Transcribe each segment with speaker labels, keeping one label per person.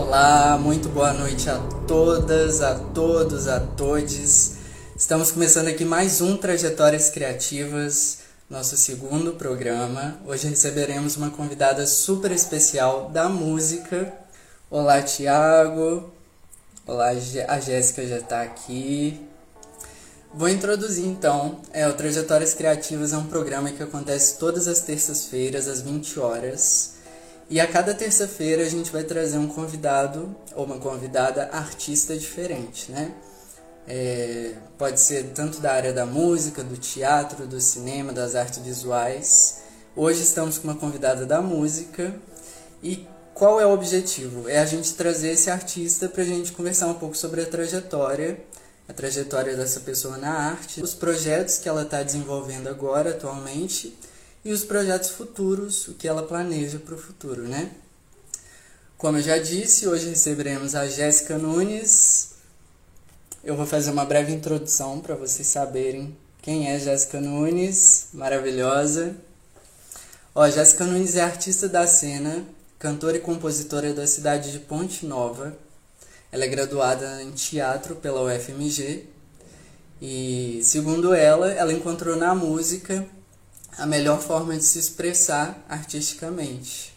Speaker 1: Olá, muito boa noite a todas, a todos, a todes. Estamos começando aqui mais um Trajetórias Criativas, nosso segundo programa. Hoje receberemos uma convidada super especial da música. Olá, Tiago. Olá, a Jéssica já está aqui. Vou introduzir então. É, o Trajetórias Criativas é um programa que acontece todas as terças-feiras, às 20 horas. E a cada terça-feira a gente vai trazer um convidado ou uma convidada artista diferente, né? É, pode ser tanto da área da música, do teatro, do cinema, das artes visuais. Hoje estamos com uma convidada da música. E qual é o objetivo? É a gente trazer esse artista para a gente conversar um pouco sobre a trajetória a trajetória dessa pessoa na arte, os projetos que ela está desenvolvendo agora, atualmente, e os projetos futuros, o que ela planeja para o futuro, né? Como eu já disse, hoje receberemos a Jéssica Nunes. Eu vou fazer uma breve introdução para vocês saberem quem é Jéssica Nunes, maravilhosa. Ó, Jéssica Nunes é artista da cena, cantora e compositora da cidade de Ponte Nova, ela é graduada em teatro pela UFMG e, segundo ela, ela encontrou na música a melhor forma de se expressar artisticamente.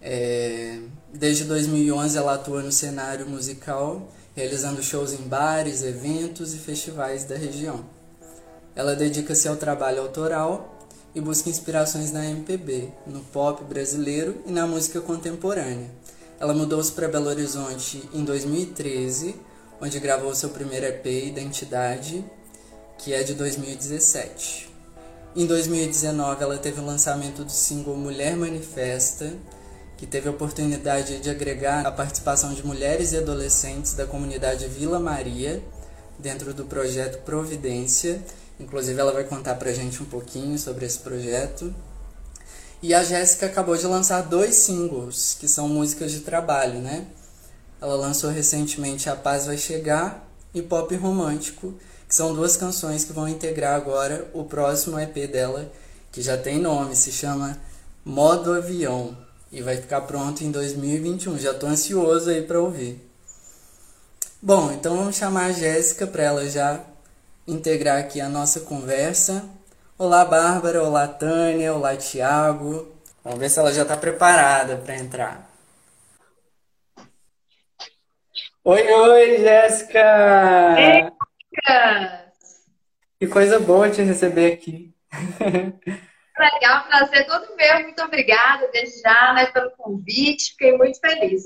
Speaker 1: É, desde 2011 ela atua no cenário musical, realizando shows em bares, eventos e festivais da região. Ela dedica-se ao trabalho autoral e busca inspirações na MPB, no pop brasileiro e na música contemporânea ela mudou-se para Belo Horizonte em 2013, onde gravou seu primeiro EP, Identidade, que é de 2017. Em 2019, ela teve o lançamento do single Mulher Manifesta, que teve a oportunidade de agregar a participação de mulheres e adolescentes da comunidade Vila Maria dentro do projeto Providência. Inclusive, ela vai contar pra gente um pouquinho sobre esse projeto. E a Jéssica acabou de lançar dois singles, que são músicas de trabalho, né? Ela lançou recentemente A Paz Vai Chegar e Pop Romântico, que são duas canções que vão integrar agora o próximo EP dela, que já tem nome, se chama Modo Avião, e vai ficar pronto em 2021. Já tô ansioso aí para ouvir. Bom, então vamos chamar a Jéssica para ela já integrar aqui a nossa conversa. Olá, Bárbara. Olá, Tânia. Olá, Tiago. Vamos ver se ela já está preparada para entrar. Oi, oi, Jéssica!
Speaker 2: Ei,
Speaker 1: Que coisa boa te receber aqui.
Speaker 2: Legal, prazer todo meu. Muito obrigada desde já né, pelo convite. Fiquei muito feliz.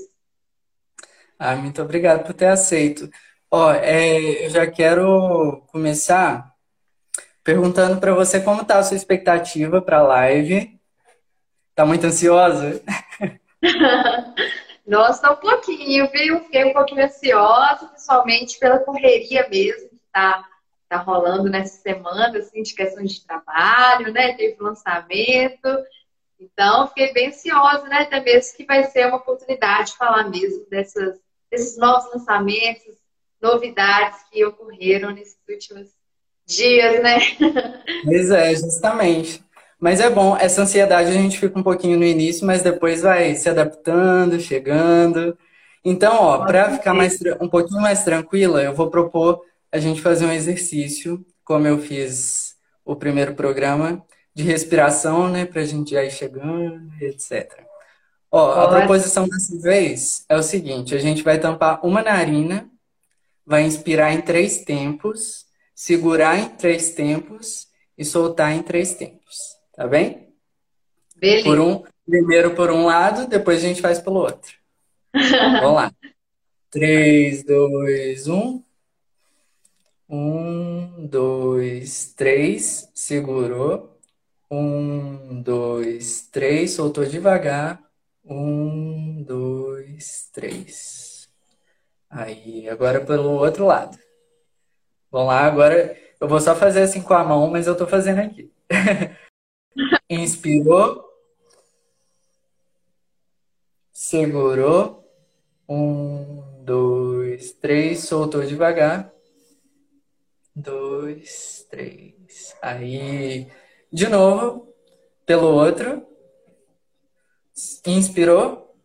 Speaker 1: Ah, muito obrigado por ter aceito. Ó, é, eu já quero começar perguntando para você como tá a sua expectativa para a live. Tá muito ansiosa?
Speaker 2: Nossa, um pouquinho, viu? Fiquei um pouquinho ansiosa, principalmente pela correria mesmo que tá, tá rolando nessa semana, assim, de questões de trabalho, né? Teve lançamento. Então, fiquei bem ansiosa, né? Até mesmo que vai ser uma oportunidade de falar mesmo dessas, desses novos lançamentos, novidades que ocorreram nesses últimos dias, né?
Speaker 1: Pois é, justamente. Mas é bom, essa ansiedade a gente fica um pouquinho no início, mas depois vai se adaptando, chegando. Então, ó, para ficar mais, um pouquinho mais tranquila, eu vou propor a gente fazer um exercício, como eu fiz o primeiro programa, de respiração, né, pra gente já ir chegando, etc. Ó, a proposição dessa vez é o seguinte: a gente vai tampar uma narina, vai inspirar em três tempos segurar em três tempos e soltar em três tempos. Tá bem?
Speaker 2: Beleza.
Speaker 1: Por um, primeiro por um lado, depois a gente faz pelo outro. Vamos lá. 3, 2, 1. 1, 2, 3. Segurou. 1, 2, 3. Soltou devagar. 1, 2, 3. Aí, agora pelo outro lado. Vamos lá, agora eu vou só fazer assim com a mão, mas eu tô fazendo aqui. Inspirou. Segurou. Um, dois, três. Soltou devagar. Dois, três. Aí, de novo, pelo outro. Inspirou.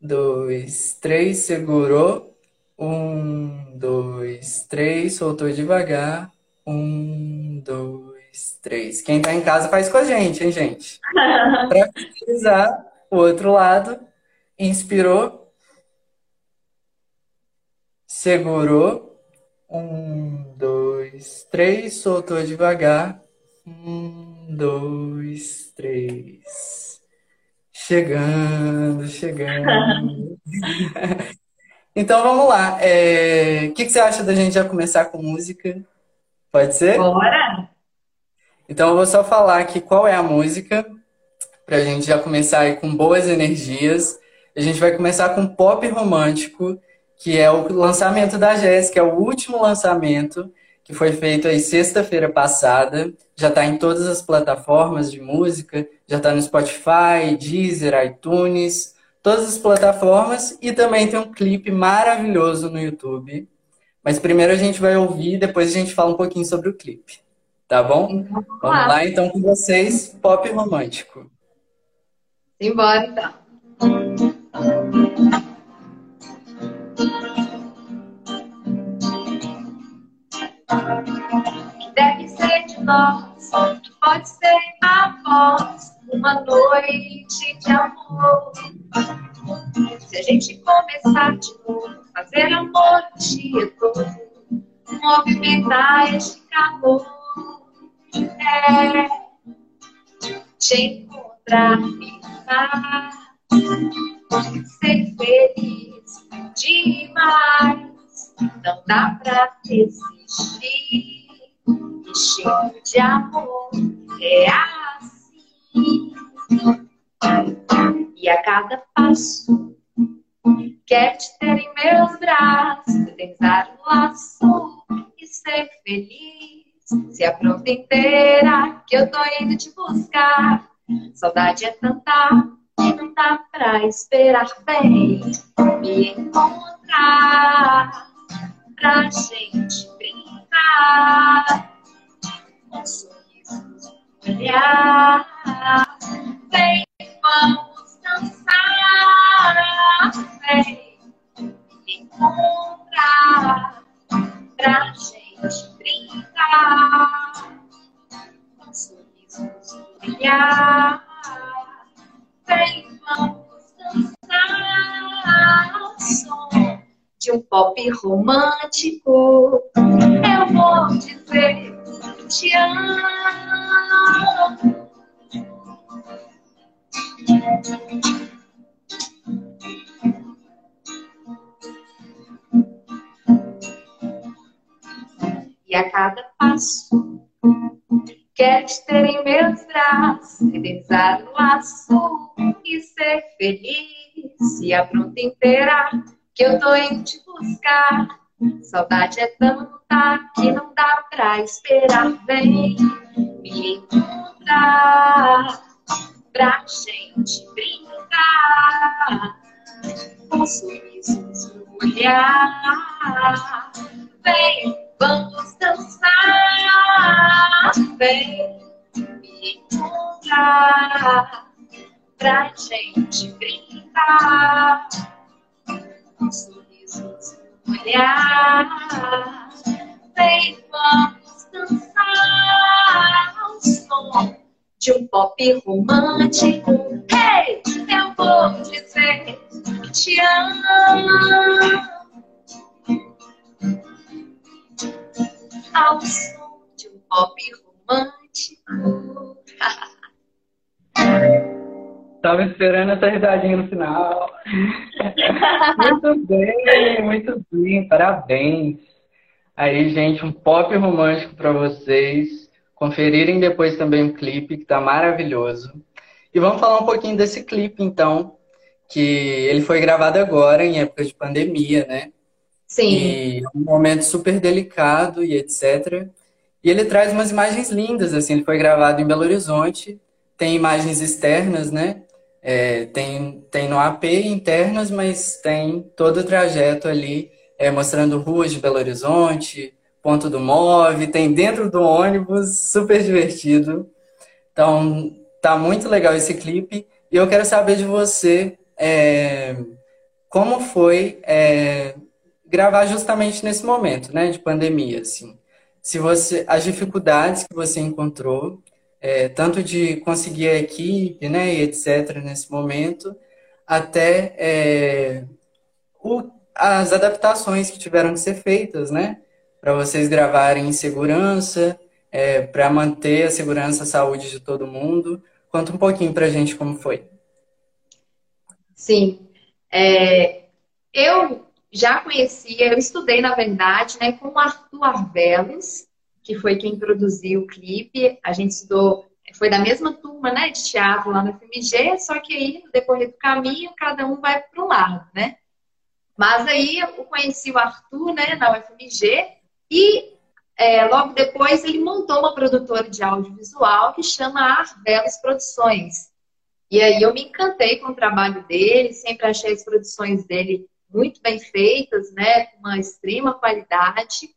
Speaker 1: dois, três, segurou. Um, dois, três, soltou devagar. Um, dois, três. Quem tá em casa faz com a gente, hein, gente? Para finalizar, o outro lado. Inspirou. Segurou. Um, dois, três, soltou devagar. Um, dois, três. Chegando, chegando. então vamos lá. É... O que, que você acha da gente já começar com música? Pode ser?
Speaker 2: Bora!
Speaker 1: Então eu vou só falar aqui qual é a música, para a gente já começar aí com boas energias. A gente vai começar com Pop Romântico, que é o lançamento da Jéssica, é o último lançamento que foi feito aí sexta-feira passada. Já está em todas as plataformas de música, já está no Spotify, Deezer, iTunes, todas as plataformas e também tem um clipe maravilhoso no YouTube. Mas primeiro a gente vai ouvir, depois a gente fala um pouquinho sobre o clipe. Tá bom? Então, vamos lá então com vocês, pop romântico.
Speaker 2: Embora então. Deve ser de nós, pode ser após uma noite de amor. Se a gente começar de novo, fazer amor o dia todo, movimentar este calor, é te encontrar, ficar, ser feliz demais. Não dá pra resistir. E cheio de amor é assim. E a cada passo quer te ter em meus braços, tentar um laço e ser feliz. Se apronta inteira que eu tô indo te buscar. Saudade é tanta que não dá pra esperar bem me encontrar pra gente olhar. Vem, vamos dançar, vem encontrar pra gente brincar olhar. Vem, vamos dançar som de um pop romântico. Eu vou dizer te amo. E a cada passo quero te ter em meus braços, eternizar no laço e ser feliz. E a pronta inteira que eu tô indo te buscar. Saudade é tanta que não dá pra esperar. Vem me encontrar pra gente brincar. Com sorrisos no olhar. Vem, vamos dançar. Vem me encontrar pra gente brincar com sorrisos no olhar. Vem, vamos dançar ao som de um pop romântico. Hey, eu vou dizer que te amo. Ao som de um pop romântico.
Speaker 1: Tava esperando essa risadinha no final. muito bem, muito bem, parabéns. Aí, gente, um pop romântico para vocês. Conferirem depois também o clipe, que tá maravilhoso. E vamos falar um pouquinho desse clipe, então, que ele foi gravado agora, em época de pandemia, né?
Speaker 2: Sim.
Speaker 1: E é um momento super delicado e etc. E ele traz umas imagens lindas, assim, ele foi gravado em Belo Horizonte, tem imagens externas, né? É, tem, tem no AP internas, mas tem todo o trajeto ali, é, mostrando ruas de Belo Horizonte, ponto do MOV, tem dentro do ônibus, super divertido. Então, tá muito legal esse clipe. E eu quero saber de você, é, como foi é, gravar justamente nesse momento, né, de pandemia, assim. Se você, as dificuldades que você encontrou, é, tanto de conseguir a equipe, né, e etc. nesse momento, até é, o, as adaptações que tiveram que ser feitas, né, para vocês gravarem em segurança, é, para manter a segurança, a saúde de todo mundo. Conta um pouquinho para a gente como foi.
Speaker 2: Sim, é, eu já conhecia, eu estudei, na verdade, né, com o Arthur Arvelos, que foi quem produziu o clipe. A gente estudou, foi da mesma turma, né, de teatro lá no FMG, só que aí, no decorrer do caminho, cada um vai para um lado, né? Mas aí eu conheci o Arthur, né, na UFMG, e é, logo depois ele montou uma produtora de audiovisual que chama Arvelos Produções. E aí eu me encantei com o trabalho dele, sempre achei as produções dele muito bem feitas, né, com uma extrema qualidade.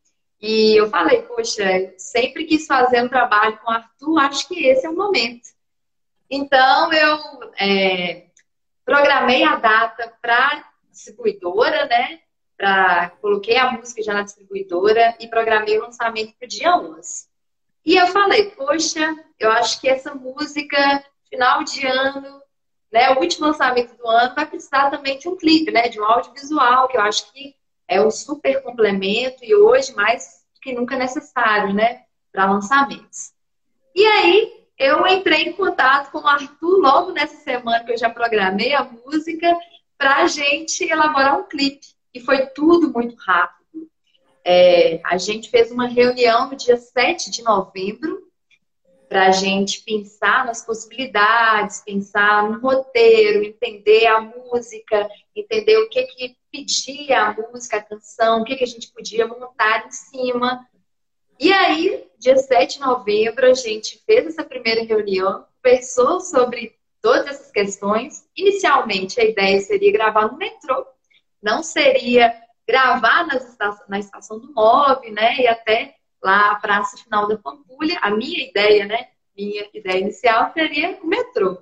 Speaker 2: E eu falei, poxa, sempre quis fazer um trabalho com o Arthur, acho que esse é o momento. Então eu é, programei a data para distribuidora, né? Pra, coloquei a música já na distribuidora e programei o lançamento para o dia 11. E eu falei, poxa, eu acho que essa música, final de ano, né, o último lançamento do ano vai precisar também de um clipe, né, de um audiovisual, que eu acho que é um super complemento e hoje mais que nunca necessário, né, para lançamentos. E aí eu entrei em contato com o Arthur logo nessa semana que eu já programei a música para a gente elaborar um clipe. E foi tudo muito rápido. É, a gente fez uma reunião no dia 7 de novembro para a gente pensar nas possibilidades, pensar no roteiro, entender a música, entender o que que pedia a música, a canção, o que que a gente podia montar em cima. E aí, dia 7 de novembro, a gente fez essa primeira reunião, conversou sobre todas essas questões. Inicialmente, a ideia seria gravar no metrô, não seria gravar na estação do MOV, né, e até lá a Praça Final da Pampulha, a minha ideia, né? Minha ideia inicial seria o metrô.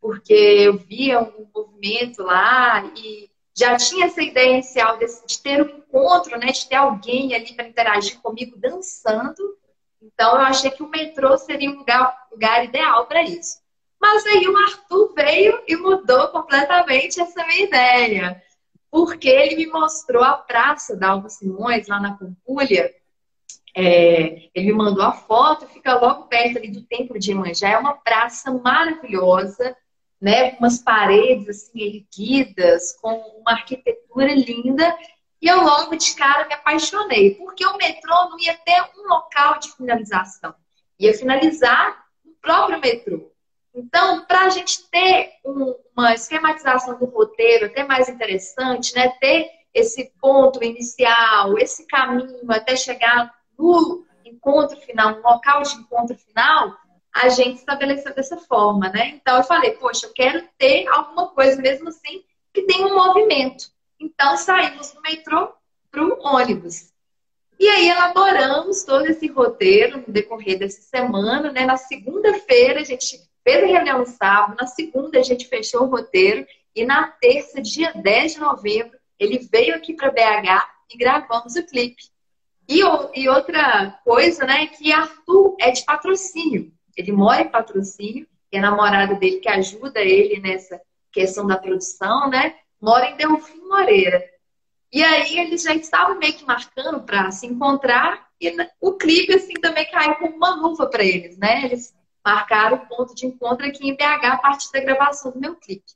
Speaker 2: Porque eu via um movimento lá e já tinha essa ideia inicial de, de ter um encontro, né? De ter alguém ali para interagir comigo dançando. Então eu achei que o metrô seria um lugar, lugar ideal para isso. Mas aí o Arthur veio e mudou completamente essa minha ideia. Porque ele me mostrou a praça da Alva Simões, lá na Pampulha, é, ele me mandou a foto, fica logo perto ali do Templo de Iemanjá. É uma praça maravilhosa, né? Umas paredes assim erguidas, com uma arquitetura linda. E eu logo de cara me apaixonei, porque o metrô não ia ter um local de finalização. Ia finalizar no próprio metrô. Então, para a gente ter um, uma esquematização do roteiro até mais interessante, né? Ter esse ponto inicial, esse caminho até chegar no encontro final, no local de encontro final, a gente estabeleceu dessa forma, né? Então eu falei, poxa, eu quero ter alguma coisa mesmo assim que tenha um movimento. Então saímos do metrô para o ônibus. E aí elaboramos todo esse roteiro no decorrer dessa semana, né? Na segunda-feira a gente fez a reunião no sábado, na segunda a gente fechou o roteiro e na terça, dia 10 de novembro, ele veio aqui para BH e gravamos o clipe. E, e outra coisa, né, que Arthur é de patrocínio. Ele mora em patrocínio, e a namorada dele que ajuda ele nessa questão da produção, né, mora em Delfim Moreira. E aí eles já estavam meio que marcando para se encontrar e o clipe assim também caiu como uma luva para eles, né? Eles marcaram o ponto de encontro aqui em BH a partir da gravação do meu clipe.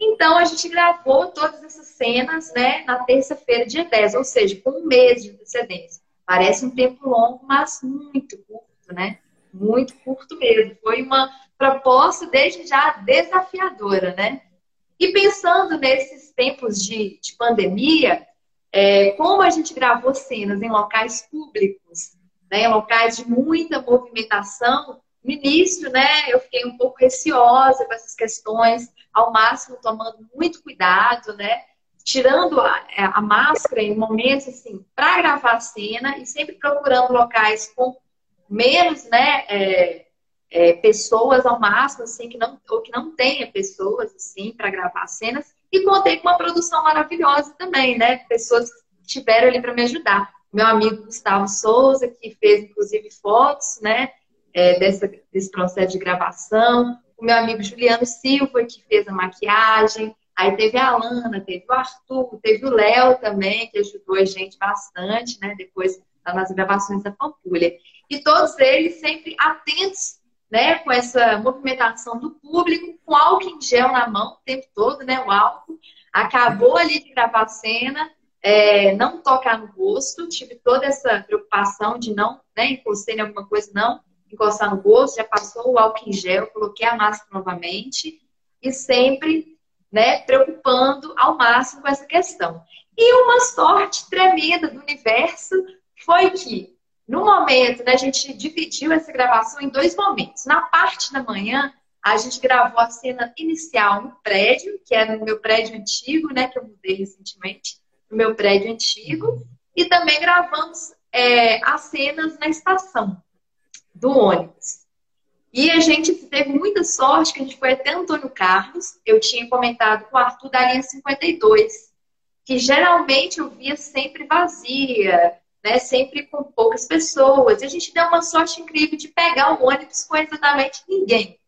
Speaker 2: Então a gente gravou todas essas cenas, né, na terça-feira, dia 10, ou seja, com um mês de antecedência. Parece um tempo longo, mas muito curto, né? Muito curto mesmo. Foi uma proposta desde já desafiadora, né? E pensando nesses tempos de, de pandemia, é, como a gente gravou cenas em locais públicos, né, em locais de muita movimentação, no início, né, eu fiquei um pouco receosa com essas questões, ao máximo tomando muito cuidado, né, tirando a, a máscara em momentos assim para gravar a cena e sempre procurando locais com menos, né, é, é, pessoas ao máximo, assim que não ou que não tenha pessoas assim para gravar cenas E contei com uma produção maravilhosa também, né? Pessoas que estiveram ali para me ajudar. Meu amigo Gustavo Souza, que fez inclusive fotos, né? É, dessa, desse processo de gravação. O meu amigo Juliano Silva, que fez a maquiagem. Aí teve a Alana, teve o Arthur, teve o Léo também, que ajudou a gente bastante, né? Depois nas gravações da Pampulha. E todos eles sempre atentos, né? Com essa movimentação do público, com álcool em gel na mão o tempo todo, né? O álcool. Acabou ali de gravar a cena, é, não tocar no rosto, tive toda essa preocupação de não, né? Encostei em alguma coisa, não encostar no rosto, já passou o álcool em gel, coloquei a máscara novamente e sempre né, preocupando ao máximo com essa questão. E uma sorte tremenda do universo foi que, no momento, né, a gente dividiu essa gravação em dois momentos. Na parte da manhã, a gente gravou a cena inicial no prédio, que era no meu prédio antigo, né, que eu mudei recentemente, no meu prédio antigo, e também gravamos é, as cenas na estação do ônibus. E a gente teve muita sorte que a gente foi até Antônio Carlos. Eu tinha comentado com o Arthur da linha 52, que geralmente eu via sempre vazia, né? Sempre com poucas pessoas. E a gente deu uma sorte incrível de pegar o ônibus com exatamente ninguém.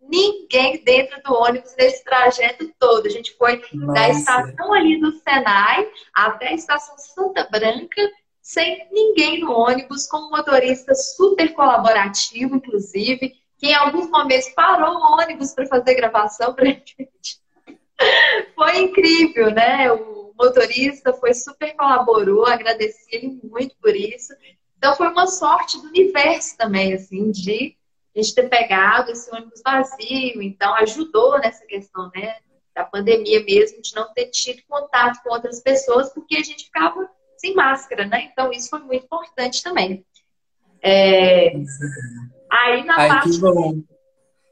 Speaker 2: Ninguém dentro do ônibus nesse trajeto todo. A gente foi Nossa. da estação ali do Senai até a estação Santa Branca sem ninguém no ônibus, com um motorista super colaborativo, inclusive que em alguns momentos parou o ônibus para fazer gravação para gente. Foi incrível, né? O motorista foi super colaborou, agradeci ele muito por isso. Então foi uma sorte do universo também, assim, de a gente ter pegado esse ônibus vazio, então ajudou nessa questão, né? Da pandemia mesmo, de não ter tido contato com outras pessoas, porque a gente ficava sem máscara, né? Então isso foi muito importante também. É... Aí na Ai, parte.
Speaker 1: Que bom.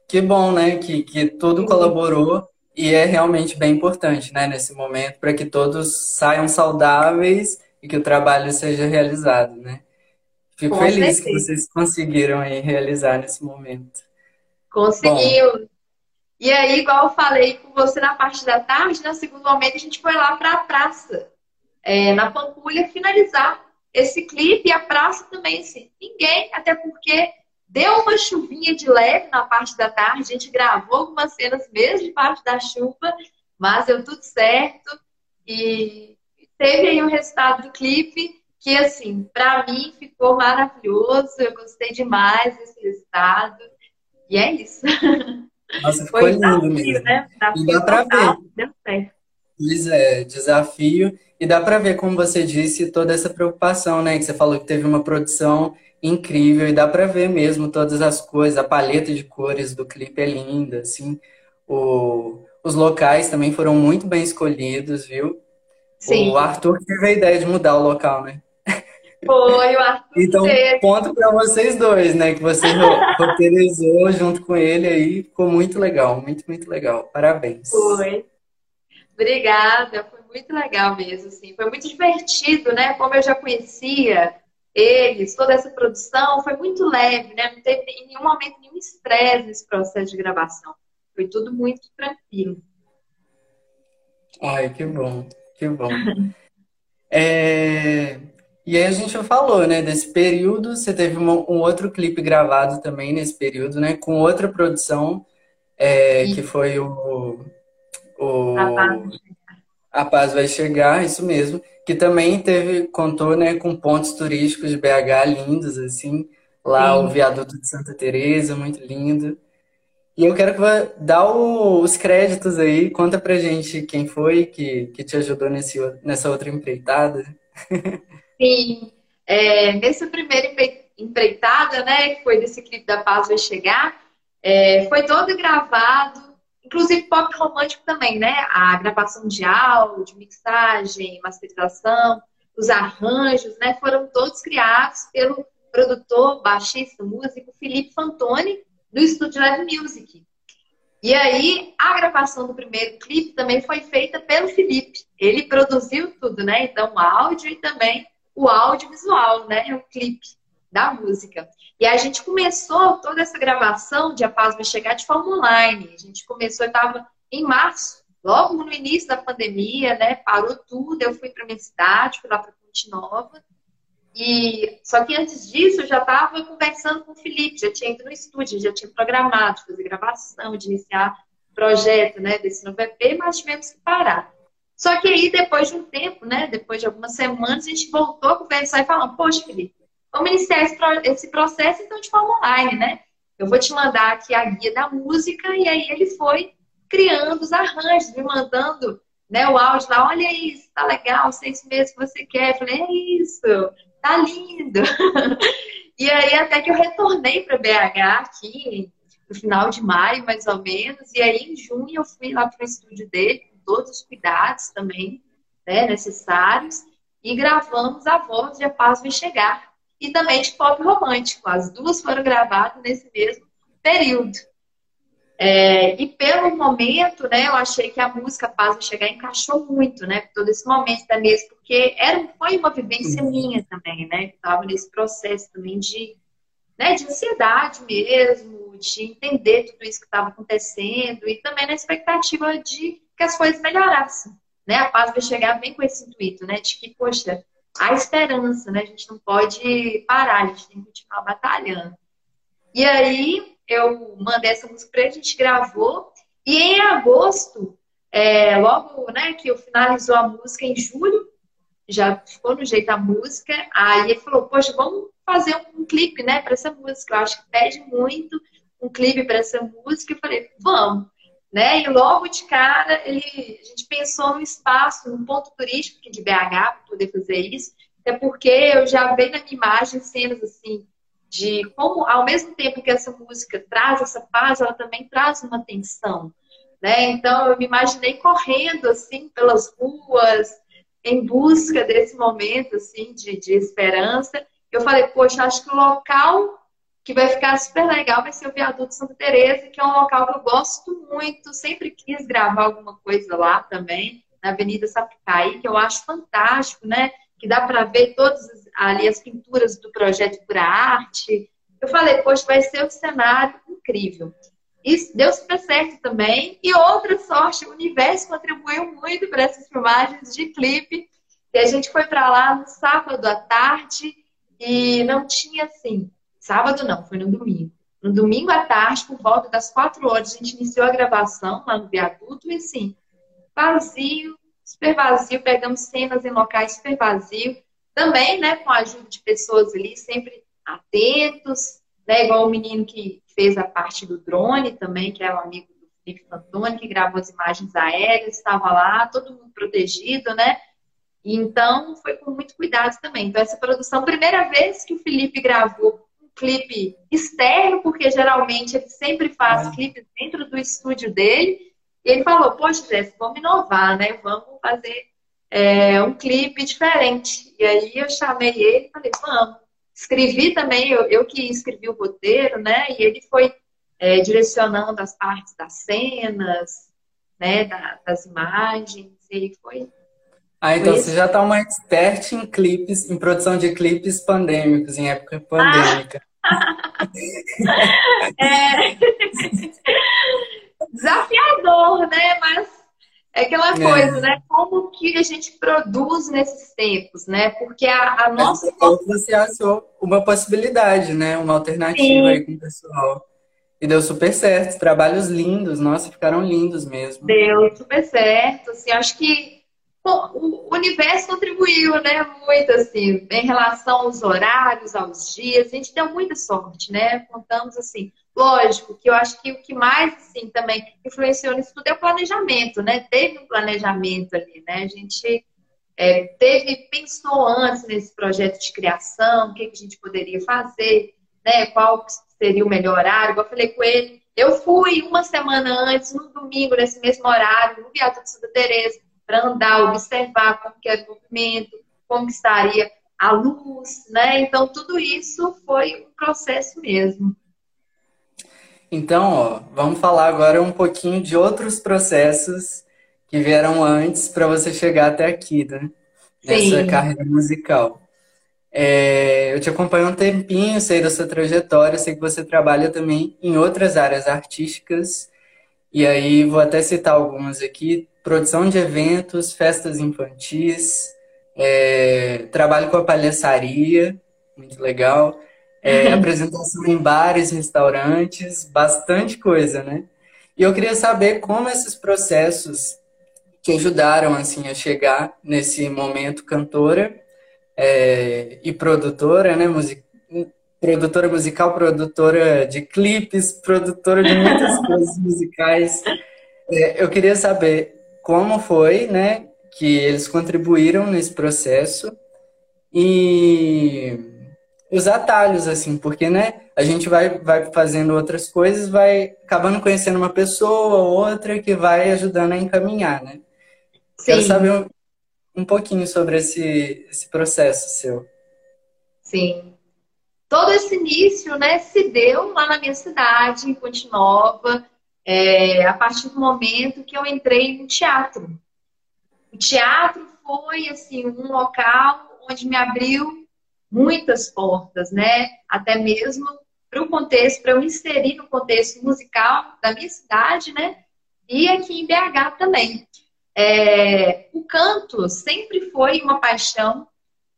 Speaker 1: Que bom, né? Que, que tudo colaborou e é realmente bem importante, né, nesse momento, para que todos saiam saudáveis e que o trabalho seja realizado, né? Fico Com feliz certeza. que vocês conseguiram aí realizar nesse momento.
Speaker 2: Conseguiu. Bom. E aí, igual eu falei com você na parte da tarde, no segundo momento a gente foi lá para a praça, é, na Pampulha, finalizar esse clipe e a praça também, assim, ninguém, até porque Deu uma chuvinha de leve na parte da tarde, a gente gravou algumas cenas mesmo de parte da chuva, mas deu tudo certo. E teve aí o resultado do clipe, que assim, para mim ficou maravilhoso, eu gostei demais desse resultado. E é isso.
Speaker 1: Nossa, ficou Foi lindo mesmo. Né? e dá para ver. Deu certo. Pois é, desafio. E dá para ver, como você disse, toda essa preocupação, né? Que você falou que teve uma produção incrível e dá para ver mesmo todas as coisas, a paleta de cores do clipe é linda, assim. O, os locais também foram muito bem escolhidos, viu? Sim. O Arthur teve a ideia de mudar o local, né?
Speaker 2: Foi, o Arthur.
Speaker 1: então, teve. ponto para vocês dois, né? Que você roteirizou junto com ele aí, ficou muito legal, muito, muito legal. Parabéns.
Speaker 2: Foi. Obrigada, foi muito legal mesmo, assim. Foi muito divertido, né? Como eu já conhecia eles, toda essa produção foi muito leve, né? Não teve em nenhum momento nenhum estresse nesse processo de gravação. Foi tudo muito tranquilo.
Speaker 1: Ai, que bom, que bom. é... E aí a gente falou, né, desse período, você teve um, um outro clipe gravado também nesse período, né, com outra produção, é, que foi o... o... A Paz. A Paz Vai Chegar, isso mesmo que também teve, contou né, com pontos turísticos de BH lindos, assim, lá Sim. o viaduto de Santa Teresa, muito lindo. E eu quero dar o, os créditos aí, conta pra gente quem foi que, que te ajudou nesse, nessa outra empreitada.
Speaker 2: Sim, é, nessa primeira empreitada, né, que foi desse clipe da Paz Vai Chegar, é, foi todo gravado Inclusive pop romântico também, né? A gravação de áudio, mixagem, masterização, os arranjos, né? Foram todos criados pelo produtor, baixista, músico Felipe Fantoni, do estúdio Live Music. E aí, a gravação do primeiro clipe também foi feita pelo Felipe. Ele produziu tudo, né? Então, o áudio e também o audiovisual, né? O clipe da música. E a gente começou toda essa gravação de A Paz Vai Chegar de forma online. A gente começou, estava em março logo no início da pandemia, né? Parou tudo, eu fui para minha cidade, fui lá para Ponte Nova. E só que antes disso eu já estava conversando com o Felipe, já tinha ido no estúdio, já tinha programado de fazer gravação, de iniciar projeto, né, desse novo EP, mas tivemos que parar. Só que aí depois de um tempo, né, depois de algumas semanas, a gente voltou a conversar e falando, poxa, Felipe, vamos iniciar esse processo então de forma online, né? Eu vou te mandar aqui a guia da música e aí ele foi criando os arranjos, me mandando né, o áudio lá, olha isso, tá legal, se é isso mesmo que você quer. Eu falei, é isso, tá lindo. e aí até que eu retornei para BH aqui no final de maio, mais ou menos, e aí em junho eu fui lá para o estúdio dele, com todos os cuidados também né, necessários, e gravamos a voz de A Paz Vai Chegar. E também de pop romântico. As duas foram gravadas nesse mesmo período. É, e pelo momento, né, eu achei que a música Paz vai chegar encaixou muito, né, todo esse momento da mesa, porque era, foi uma vivência minha também, né, estava nesse processo também de, né, de ansiedade mesmo, de entender tudo isso que estava acontecendo e também na expectativa de que as coisas melhorassem, né, a Paz vai chegar bem com esse intuito, né, de que, poxa, há esperança, né, a gente não pode parar, a gente tem que continuar batalhando. E aí, eu mandei essa música pra ele, a gente gravou. E em agosto, é, logo né, que eu finalizou a música em julho, já ficou no jeito a música, aí ele falou, poxa, vamos fazer um, um clipe, né, para essa música. Eu acho que pede muito um clipe para essa música. Eu falei, vamos. Né? E logo de cara, ele, a gente pensou no espaço, num ponto turístico de BH para poder fazer isso. Até porque eu já vejo na minha imagem cenas assim, de como, ao mesmo tempo que essa música traz essa paz, ela também traz uma tensão, né? Então, eu me imaginei correndo, assim, pelas ruas, em busca desse momento, assim, de, de esperança. Eu falei, poxa, acho que o local que vai ficar super legal vai ser o Viaduto Santa Teresa, que é um local que eu gosto muito, sempre quis gravar alguma coisa lá também, na Avenida Sapucaí, que eu acho fantástico, né? Que dá para ver todas as ali as pinturas do projeto Pura Arte. Eu falei, poxa, vai ser um cenário incrível. Isso deu super certo também. E outra sorte, o universo contribuiu muito para essas filmagens de clipe. E a gente foi para lá no sábado à tarde e não tinha assim. Sábado não, foi no domingo. No domingo à tarde, por volta das quatro horas, a gente iniciou a gravação lá no viaduto e assim, vazio, super vazio, pegamos cenas em locais super vazios também, né, com a ajuda de pessoas ali sempre atentos, né, igual o menino que fez a parte do drone também, que é um amigo do Felipe Fantoni, que gravou as imagens aéreas, estava lá, todo mundo protegido, né? Então, foi com muito cuidado também. Então, essa produção, primeira vez que o Felipe gravou clipe externo, porque geralmente ele sempre faz é. clipes dentro do estúdio dele. E ele falou, poxa, Jéssica, vamos inovar, né? Vamos fazer é, um clipe diferente. E aí eu chamei ele e falei, vamos. Escrevi também, eu, eu que escrevi o roteiro, né? E ele foi é, direcionando as partes das cenas, né? Da, das imagens, e foi.
Speaker 1: Ah, então foi você já está uma expert em clipes, em produção de clipes pandêmicos, em época pandêmica. Ah.
Speaker 2: é... Desafiador, né? Mas é aquela é. coisa, né? Como que a gente produz nesses tempos, né? Porque a, a nossa.
Speaker 1: Você achou uma possibilidade, né? Uma alternativa Sim. aí com o pessoal. E deu super certo. Trabalhos lindos, nossa, ficaram lindos mesmo.
Speaker 2: Deu super certo. Assim, acho que o universo contribuiu, né? Muito, assim, em relação aos horários, aos dias. A gente deu muita sorte, né? Contamos assim Lógico que eu acho que o que mais, assim, também influenciou nisso tudo é o planejamento, né? Teve um planejamento ali, né? A gente é, teve, pensou antes nesse projeto de criação, o que, que a gente poderia fazer, né? Qual seria o melhor horário. Eu falei com ele, eu fui uma semana antes, no domingo, nesse mesmo horário, no Viaduto Santa Teresa, para andar, observar como que era o movimento, como que estaria a luz, né? Então, tudo isso foi um processo mesmo.
Speaker 1: Então, ó, vamos falar agora um pouquinho de outros processos que vieram antes para você chegar até aqui, né? Nessa carreira musical. É, eu te acompanho um tempinho, sei da sua trajetória, sei que você trabalha também em outras áreas artísticas. E aí vou até citar algumas aqui. Produção de eventos, festas infantis, é, trabalho com a palhaçaria, muito legal, é, apresentação em bares, restaurantes, bastante coisa, né? E eu queria saber como esses processos que ajudaram assim a chegar nesse momento cantora é, e produtora, né? Music... Produtora musical, produtora de clipes, produtora de muitas coisas musicais. É, eu queria saber como foi, né, que eles contribuíram nesse processo e os atalhos, assim, porque, né, a gente vai, vai fazendo outras coisas, vai acabando conhecendo uma pessoa ou outra que vai ajudando a encaminhar, né? Sim. Quero saber um, um pouquinho sobre esse, esse processo seu.
Speaker 2: Sim. Todo esse início, né, se deu lá na minha cidade, em Ponte Nova, é, a partir do momento que eu entrei no teatro. O teatro foi, assim, um local onde me abriu muitas portas, né? Até mesmo para o contexto, para eu inserir no contexto musical da minha cidade, né? E aqui em BH também. É, o canto sempre foi uma paixão.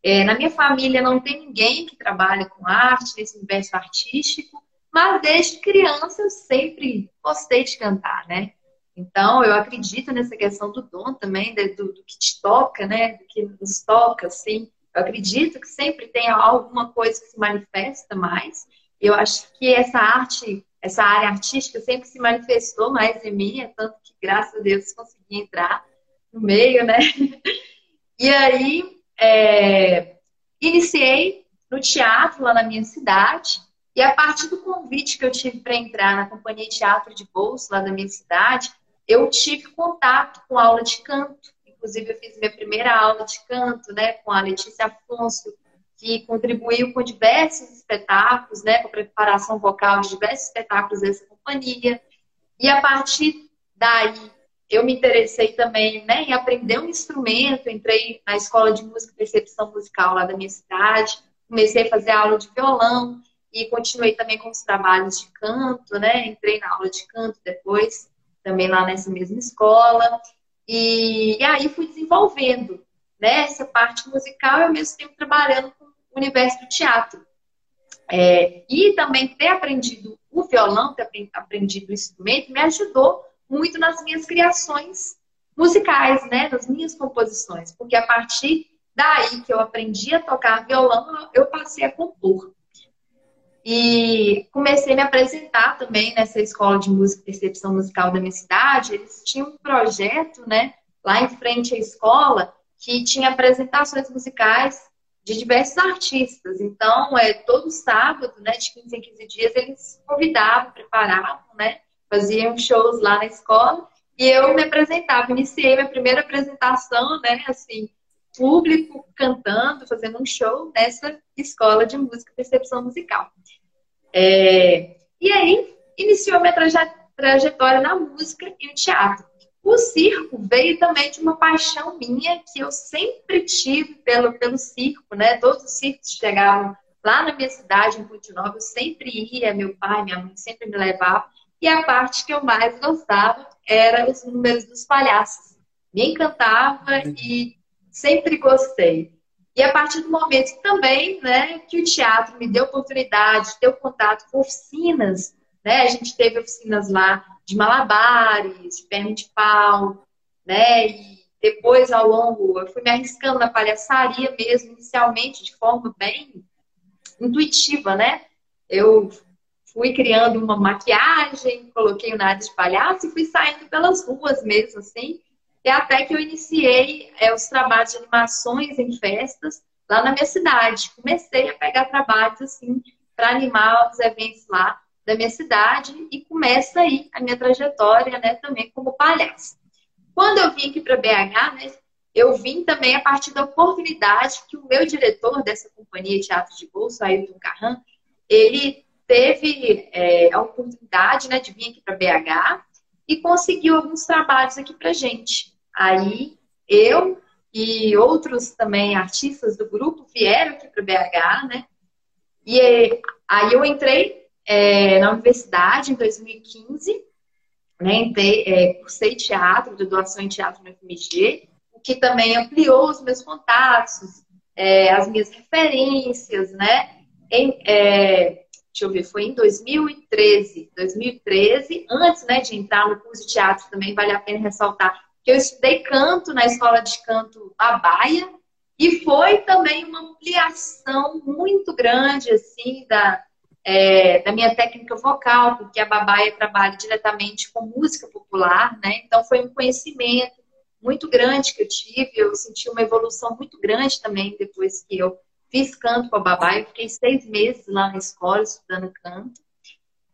Speaker 2: É, na minha família não tem ninguém que trabalha com arte, nesse universo artístico, mas desde criança eu sempre gostei de cantar, né? Então eu acredito nessa questão do dom também, do, do que te toca, né? Do que nos toca, assim. Eu acredito que sempre tem alguma coisa que se manifesta mais. Eu acho que essa arte, essa área artística sempre se manifestou mais em mim, é tanto que, graças a Deus, consegui entrar no meio, né? E aí, é, iniciei no teatro lá na minha cidade. E a partir do convite que eu tive para entrar na Companhia Teatro de Bolsa, lá da minha cidade, eu tive contato com aula de canto. Inclusive, eu fiz minha primeira aula de canto né, com a Letícia Afonso, que contribuiu com diversos espetáculos, né, com a preparação vocal de diversos espetáculos dessa companhia. E a partir daí, eu me interessei também né, em aprender um instrumento. Entrei na escola de música e percepção musical lá da minha cidade, comecei a fazer aula de violão e continuei também com os trabalhos de canto, né? Entrei na aula de canto depois, também lá nessa mesma escola. E, e aí fui desenvolvendo né, essa parte musical e ao mesmo tempo trabalhando com o universo do teatro. É, e também ter aprendido o violão, ter aprendido o instrumento, me ajudou muito nas minhas criações musicais, né, nas minhas composições, porque a partir daí que eu aprendi a tocar violão, eu passei a compor. E comecei a me apresentar também nessa escola de música e percepção musical da minha cidade. Eles tinham um projeto, né, lá em frente à escola, que tinha apresentações musicais de diversos artistas. Então, é todo sábado, né, de 15 em 15 dias, eles convidavam, preparavam, né, faziam shows lá na escola. E eu me apresentava, iniciei minha primeira apresentação, né, assim, público cantando, fazendo um show nessa escola de música percepção musical. É, e aí, iniciou minha trajetória na música e no teatro. O circo veio também de uma paixão minha que eu sempre tive pelo, pelo circo, né? Todos os circos chegavam lá na minha cidade, em Ponte eu sempre ia, meu pai, minha mãe sempre me levavam. E a parte que eu mais gostava era os números dos palhaços. Me encantava e sempre gostei. E a partir do momento também, né, que o teatro me deu oportunidade de ter contato com oficinas, né, a gente teve oficinas lá de malabares, de perna de pau, né, e depois ao longo eu fui me arriscando na palhaçaria mesmo, inicialmente de forma bem intuitiva, né, eu fui criando uma maquiagem, coloquei o nariz de palhaço e fui saindo pelas ruas mesmo, assim, e até que eu iniciei é, os trabalhos de animações em festas lá na minha cidade. Comecei a pegar trabalhos assim para animar os eventos lá da minha cidade e começa aí a minha trajetória, né, também como palhaço. Quando eu vim aqui para BH, né, eu vim também a partir da oportunidade que o meu diretor dessa companhia Teatro de Bolsa, Ailton Carran, ele teve é, a oportunidade né, de vir aqui para BH e conseguiu alguns trabalhos aqui para gente. Aí eu e outros também artistas do grupo vieram aqui para BH, né? E aí eu entrei é, na universidade em 2015 né? Entrei, é, cursei teatro, graduação em teatro no FMG, o que também ampliou os meus contatos, é, as minhas referências, né? Em, é, deixa eu ver, foi em 2013. 2013, antes né, de entrar no curso de teatro, também vale a pena ressaltar que eu estudei canto na escola de canto Babaia, e foi também uma ampliação muito grande, assim, da, é, da minha técnica vocal, porque a Babaia trabalha diretamente com música popular, né? Então foi um conhecimento muito grande que eu tive, eu senti uma evolução muito grande também depois que eu fiz canto com a Babaia, eu fiquei seis meses lá na escola estudando canto.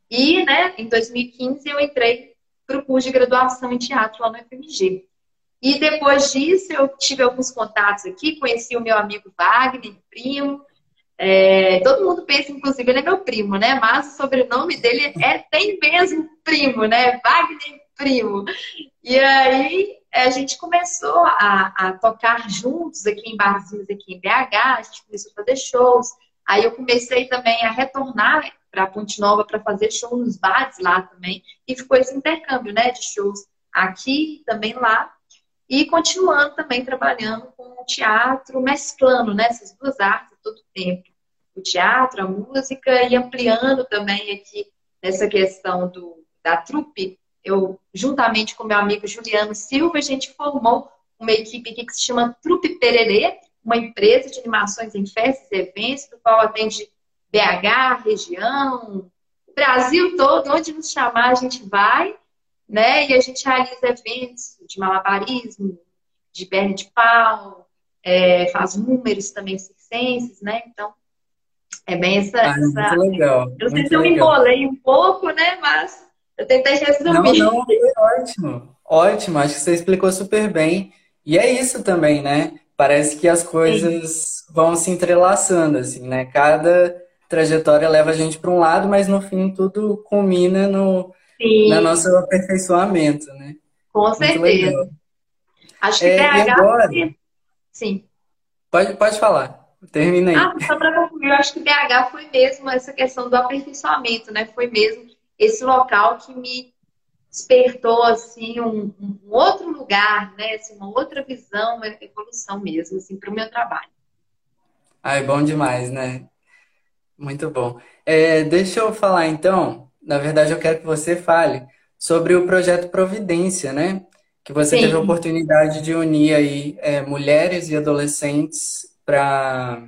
Speaker 2: E, né, em 2015 eu entrei para o curso de graduação em teatro lá no FMG. E depois disso, eu tive alguns contatos aqui, conheci o meu amigo Wagner, primo. É, todo mundo pensa, inclusive, ele é meu primo, né? Mas o sobrenome dele é tem mesmo primo, né? Wagner Primo. E aí a gente começou a, a tocar juntos aqui em barzinhos aqui em BH, a gente começou a fazer shows. Aí eu comecei também a retornar para Ponte Nova para fazer show nos bares lá também. E ficou esse intercâmbio, né, de shows aqui também lá. E continuando também trabalhando com o teatro, mesclando né, essas duas artes todo o tempo. O teatro, a música e ampliando também aqui nessa questão do, da trupe. Eu, juntamente com meu amigo Juliano Silva, a gente formou uma equipe que se chama Trupe Pererê, uma empresa de animações em festas e eventos, do qual atende BH, região, Brasil todo, onde nos chamar a gente vai né? E a gente realiza eventos de malabarismo, de perna de pau, é, faz números também circenses, né? Então, é bem essa. Ah, essa...
Speaker 1: Muito legal.
Speaker 2: Eu sei se eu me embolei um pouco, né? Mas eu tentei resumir.
Speaker 1: Não, não, foi ótimo. Ótimo, acho que você explicou super bem. E é isso também, né? Parece que as coisas Sim. vão se entrelaçando, assim, né? Cada trajetória leva a gente para um lado, mas no fim tudo culmina no, Sim. no nosso aperfeiçoamento, né?
Speaker 2: Com Muito certeza. Legal. Acho que é, BH. Agora... Sim.
Speaker 1: Pode, pode falar. Termina aí.
Speaker 2: Ah, só para concluir, eu acho que BH foi mesmo essa questão do aperfeiçoamento, né? Foi mesmo esse local que me despertou assim um, um outro lugar, né? Assim, uma outra visão, uma evolução mesmo, assim, para o meu trabalho.
Speaker 1: Ai, bom demais, né? Muito bom. É, deixa eu falar então na verdade, eu quero que você fale sobre o projeto Providência, né? Que você Sim. teve a oportunidade de unir aí é, mulheres e adolescentes para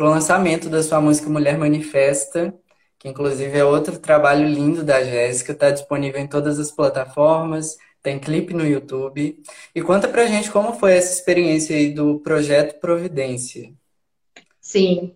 Speaker 1: o lançamento da sua música Mulher Manifesta, que inclusive é outro trabalho lindo da Jéssica, está disponível em todas as plataformas, tem clipe no YouTube. E conta pra gente como foi essa experiência aí do projeto Providência.
Speaker 2: Sim.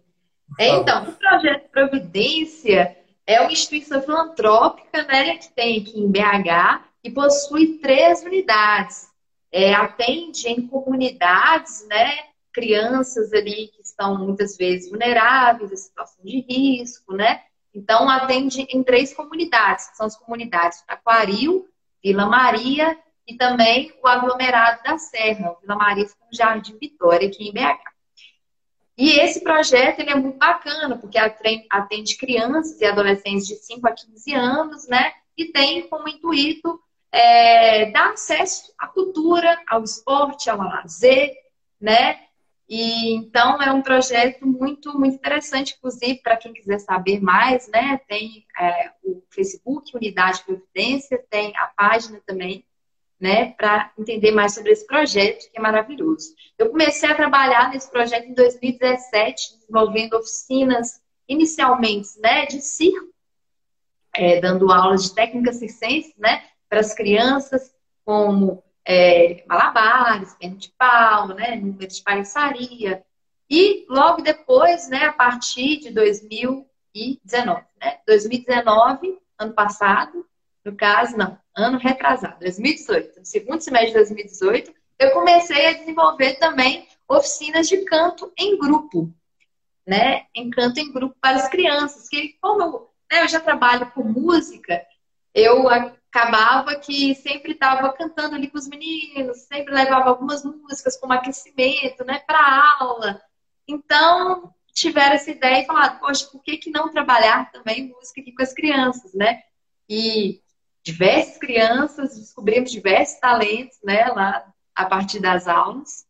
Speaker 2: Então, o projeto Providência é uma instituição filantrópica né, que tem aqui em BH e possui três unidades. É, atende em comunidades, né, crianças ali que estão muitas vezes vulneráveis, em situação de risco, né? Então, atende em três comunidades, que são as comunidades Taquaril, Vila Maria e também o aglomerado da Serra. O Vila Maria fica no Jardim Vitória, aqui em BH. E esse projeto ele é muito bacana, porque atende crianças e adolescentes de 5 a 15 anos, né? E tem como intuito é, dar acesso à cultura, ao esporte, ao lazer, né? E então é um projeto muito, muito interessante, inclusive, para quem quiser saber mais, né? Tem é, o Facebook, Unidade Providência, tem a página também né, para entender mais sobre esse projeto, que é maravilhoso. Eu comecei a trabalhar nesse projeto em 2017, desenvolvendo oficinas inicialmente né, de circo, é, dando aulas de técnicas circenses né, para as crianças, como é, malabares, perna de pau, né, número de palhaçaria. E logo depois, né, a partir de 2019, né, 2019, ano passado, no caso, não, ano retrasado, 2018, no segundo semestre de 2018, eu comecei a desenvolver também oficinas de canto em grupo, né? Em canto em grupo para as crianças, que como eu, né, eu já trabalho com música, eu acabava que sempre estava cantando ali com os meninos, sempre levava algumas músicas como aquecimento, né, para aula. Então, tiveram essa ideia e falaram, poxa, por que, que não trabalhar também música aqui com as crianças, né? E diversas crianças, descobrimos diversos talentos, né, lá a partir das aulas.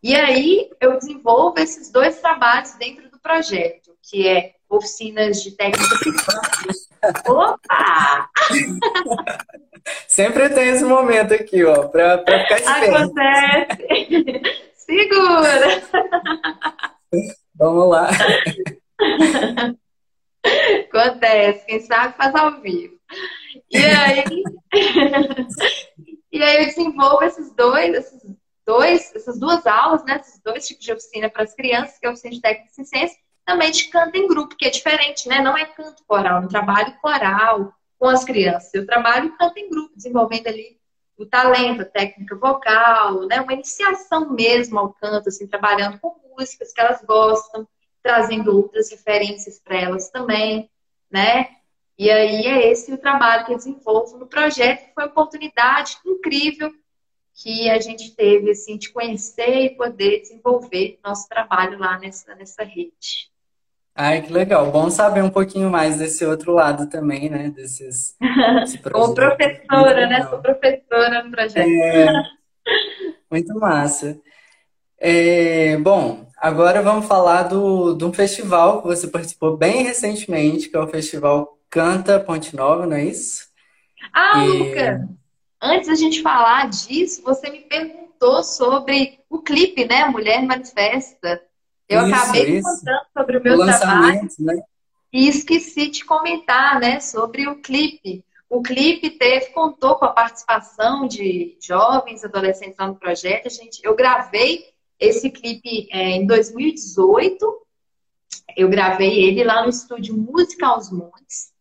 Speaker 2: E aí eu desenvolvo esses dois trabalhos dentro do projeto, que é oficinas de técnica Opa!
Speaker 1: Sempre tem esse momento aqui, ó, para ficar esperto.
Speaker 2: Acontece. Segura.
Speaker 1: Vamos lá.
Speaker 2: Acontece, quem sabe faz ao vivo. E aí, e aí eu desenvolvo esses dois, esses dois, essas duas aulas, né? Esses dois tipos de oficina para as crianças, que é a oficina de técnica e ciência, também de canto em grupo, que é diferente, né? Não é canto coral, não trabalho coral com as crianças. Eu trabalho canto em grupo, desenvolvendo ali o talento, a técnica vocal, né? Uma iniciação mesmo ao canto, assim, trabalhando com músicas que elas gostam, trazendo outras referências para elas também, né? E aí é esse o trabalho que eu desenvolvo no projeto, que foi uma oportunidade incrível que a gente teve, assim, de conhecer e poder desenvolver nosso trabalho lá nessa, nessa rede.
Speaker 1: Ai, que legal. Bom saber um pouquinho mais desse outro lado também, né? Desses.
Speaker 2: Como professora, né? Sou professora no projeto. É,
Speaker 1: muito massa. É, bom, agora vamos falar do, de um festival que você participou bem recentemente, que é o Festival Canta Ponte Nova, não é isso?
Speaker 2: Ah, e... Luca, antes da gente falar disso, você me perguntou sobre o clipe, né? Mulher Manifesta. Eu isso, acabei isso. contando sobre o meu o trabalho né? e esqueci de comentar, né, sobre o clipe. O clipe teve, contou com a participação de jovens, adolescentes lá no projeto. A gente, eu gravei esse clipe é, em 2018. Eu gravei ele lá no estúdio Música aos Montes.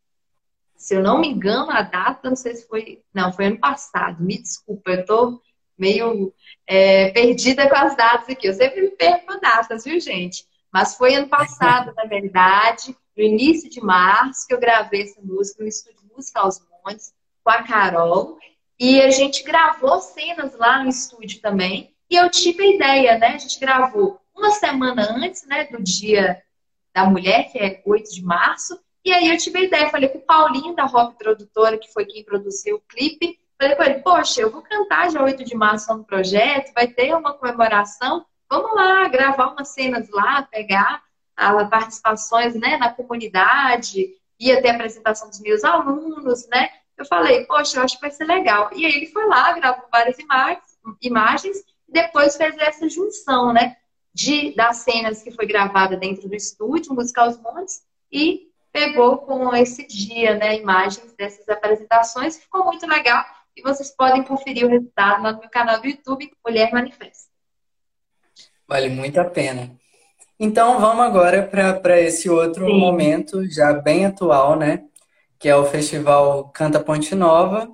Speaker 2: Se eu não me engano, a data, não sei se foi. Não, foi ano passado. Me desculpa, eu tô meio é, perdida com as datas aqui. Eu sempre me perco datas, viu, gente? Mas foi ano passado, na verdade, no início de março, que eu gravei essa música no estúdio Música aos Montes, com a Carol. E a gente gravou cenas lá no estúdio também. E eu tive a ideia, né? A gente gravou uma semana antes, né, do dia da mulher, que é 8 de março. E aí eu tive a ideia, falei com o Paulinho da Rock Produtora, que foi quem produziu o clipe, Falei com ele, poxa, eu vou cantar dia 8 de março no projeto, vai ter uma comemoração, vamos lá, gravar umas cenas lá, pegar as participações né, na comunidade, ia ter a apresentação dos meus alunos, né? Eu falei, poxa, eu acho que vai ser legal. E aí ele foi lá, gravou várias imagens, imagens e depois fez essa junção, né? De, das cenas que foi gravada dentro do estúdio, Musical Os Montes, e pegou com esse dia, né, imagens dessas apresentações, ficou muito legal e vocês podem conferir o resultado lá no meu canal do YouTube, Mulher Manifesta.
Speaker 1: Vale muito a pena. Então vamos agora para esse outro Sim. momento, já bem atual, né? Que é o Festival Canta Ponte Nova,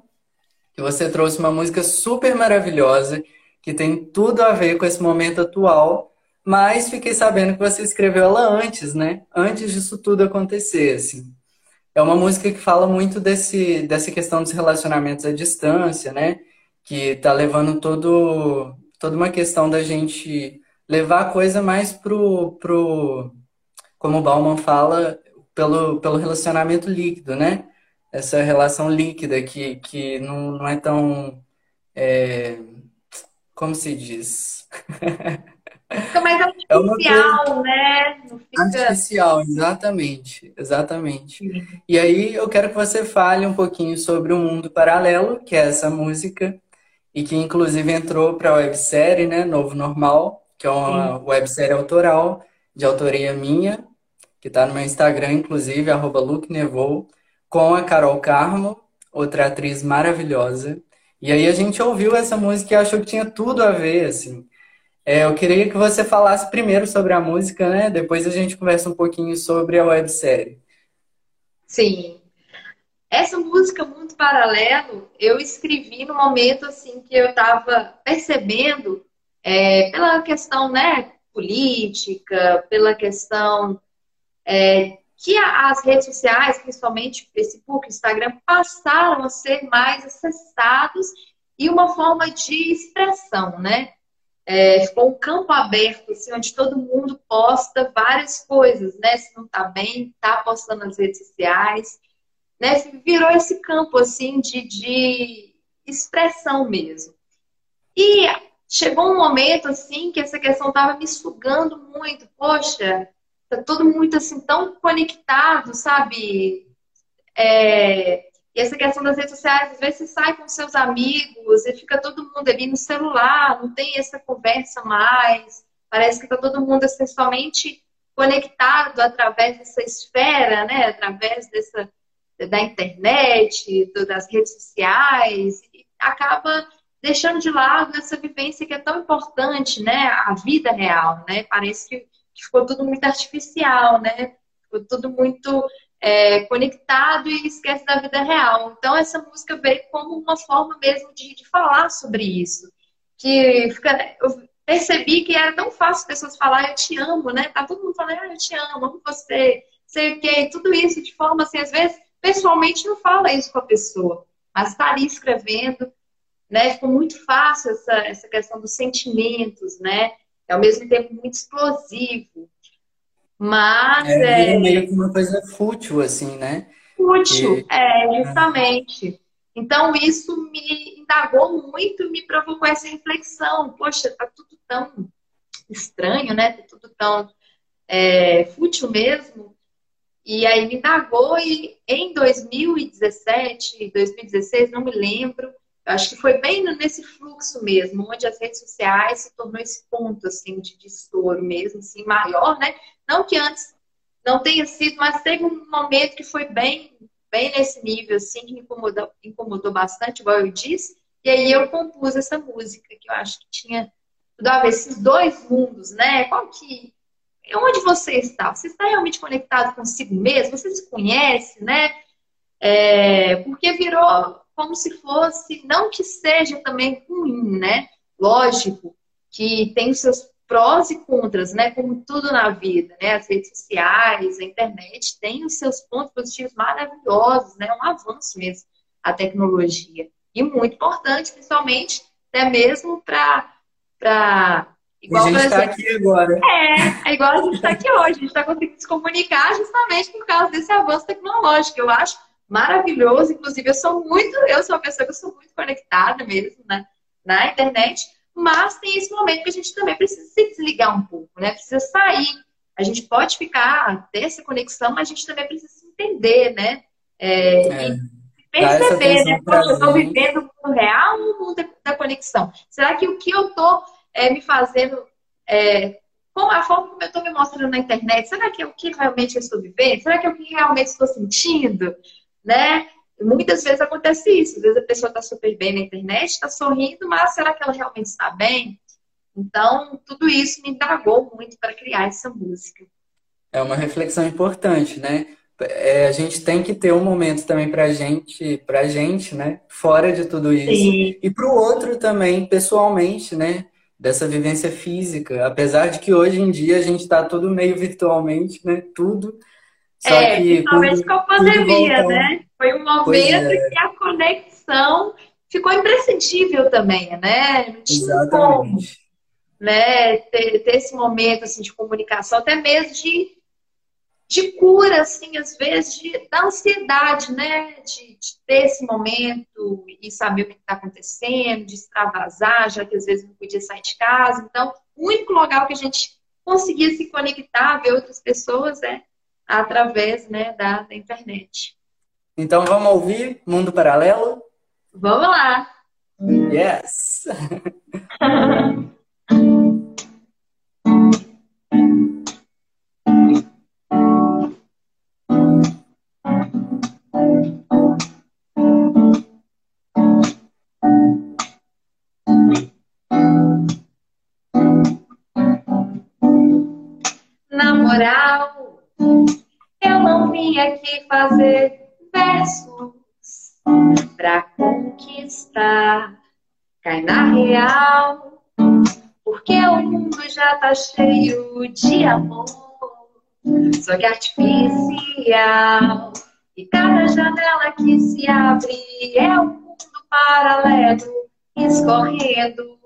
Speaker 1: que você trouxe uma música super maravilhosa, que tem tudo a ver com esse momento atual, mas fiquei sabendo que você escreveu ela antes, né? Antes disso tudo acontecer, assim é uma música que fala muito desse, dessa questão dos relacionamentos à distância, né? Que tá levando todo, toda uma questão da gente levar a coisa mais pro, pro como o Bauman fala, pelo, pelo relacionamento líquido, né? Essa relação líquida que, que não, não é tão. É, como se diz?
Speaker 2: Fica mais artificial, é né? Fica...
Speaker 1: Artificial, exatamente. Exatamente. E aí eu quero que você fale um pouquinho sobre o Mundo Paralelo, que é essa música, e que inclusive entrou para a websérie, né? Novo Normal, que é uma Sim. websérie autoral, de autoria minha, que está no meu Instagram, inclusive, arroba Nevou, com a Carol Carmo, outra atriz maravilhosa. E aí a gente ouviu essa música e achou que tinha tudo a ver, assim. É, eu queria que você falasse primeiro sobre a música, né? Depois a gente conversa um pouquinho sobre a websérie.
Speaker 2: Sim. Essa música Mundo Paralelo, eu escrevi no momento assim que eu estava percebendo é, pela questão né, política, pela questão é, que as redes sociais, principalmente Facebook, Instagram, passaram a ser mais acessados e uma forma de expressão, né? É, ficou um campo aberto, assim, onde todo mundo posta várias coisas, né? Se não tá bem, tá postando nas redes sociais. né? Virou esse campo assim de, de expressão mesmo. E chegou um momento assim que essa questão estava me sugando muito. Poxa, tá todo muito assim tão conectado, sabe? É, e essa questão das redes sociais, às vezes você sai com seus amigos e fica todo mundo ali no celular, não tem essa conversa mais. Parece que está todo mundo essencialmente conectado através dessa esfera, né? Através dessa da internet, das redes sociais, acaba deixando de lado essa vivência que é tão importante, né? A vida real, né? Parece que ficou tudo muito artificial, né? Ficou tudo muito é, conectado e esquece da vida real. Então essa música veio como uma forma mesmo de, de falar sobre isso. Que fica, eu percebi que era tão fácil pessoas falar eu te amo, né? Tá todo mundo falando, ah, eu te amo, amo você, sei o quê, tudo isso de forma assim, às vezes, pessoalmente não fala isso com a pessoa, mas tá ali escrevendo, né? Ficou muito fácil essa, essa questão dos sentimentos, né? É ao mesmo tempo muito explosivo. Mas.
Speaker 1: É, é... meio que uma coisa fútil, assim, né?
Speaker 2: Fútil, é, justamente. Então, isso me indagou muito, me provocou essa reflexão. Poxa, tá tudo tão estranho, né? Tá tudo tão é, fútil mesmo. E aí me indagou e em 2017, 2016, não me lembro, acho que foi bem nesse fluxo mesmo, onde as redes sociais se tornou esse ponto assim de, estouro mesmo, assim, maior, né? Não que antes não tenha sido, mas teve um momento que foi bem, bem nesse nível, assim, que me incomodou, incomodou bastante, igual eu disse. E aí eu compus essa música, que eu acho que tinha tudo a ver, esses dois mundos, né? Qual que. Onde você está? Você está realmente conectado consigo mesmo? Você se conhece, né? É, porque virou como se fosse, não que seja também ruim, né? Lógico que tem os seus prós e contras, né? Como tudo na vida, né? As redes sociais, a internet tem os seus pontos positivos maravilhosos, né? Um avanço mesmo a tecnologia e muito importante, principalmente até mesmo para para
Speaker 1: Igual, a gente está aqui agora.
Speaker 2: É, é igual a gente está aqui hoje. A gente está conseguindo se comunicar justamente por causa desse avanço tecnológico. Eu acho maravilhoso. Inclusive, eu sou muito, eu sou uma pessoa que eu sou muito conectada mesmo né, na internet, mas tem esse momento que a gente também precisa se desligar um pouco, né? Precisa sair. A gente pode ficar, ter essa conexão, mas a gente também precisa se entender, né? É, é. E perceber, né? Poxa, eu estou vivendo o mundo real ou o mundo da conexão? Será que o que eu estou é, me fazendo é, com a forma como eu estou me mostrando na internet, será que é o que realmente eu estou vivendo? Será que é o que realmente estou sentindo? Né? Muitas vezes acontece isso. Às vezes a pessoa está super bem na internet, está sorrindo, mas será que ela realmente está bem? Então, tudo isso me indagou muito para criar essa música.
Speaker 1: É uma reflexão importante, né? É, a gente tem que ter um momento também para gente, para gente, né? Fora de tudo isso Sim. e para o outro também, pessoalmente, né? Dessa vivência física, apesar de que hoje em dia a gente está tudo meio virtualmente, né? Tudo
Speaker 2: só é, que principalmente com a pandemia, né? Foi um momento é. que a conexão ficou imprescindível também, né? Não tinha Exatamente. como né, ter, ter, esse momento assim, de comunicação, até mesmo de, de cura, assim, às vezes, de, da ansiedade, né? De, de ter esse momento e saber o que está acontecendo, de extravasar, já que às vezes não podia sair de casa. Então, o único lugar que a gente conseguia se conectar, ver outras pessoas, é através né, da, da internet.
Speaker 1: Então vamos ouvir Mundo Paralelo?
Speaker 2: Vamos lá!
Speaker 1: Yes!
Speaker 2: aqui fazer versos pra conquistar. Cai na real, porque o mundo já tá cheio de amor. Só que artificial. E cada janela que se abre é um mundo paralelo escorrendo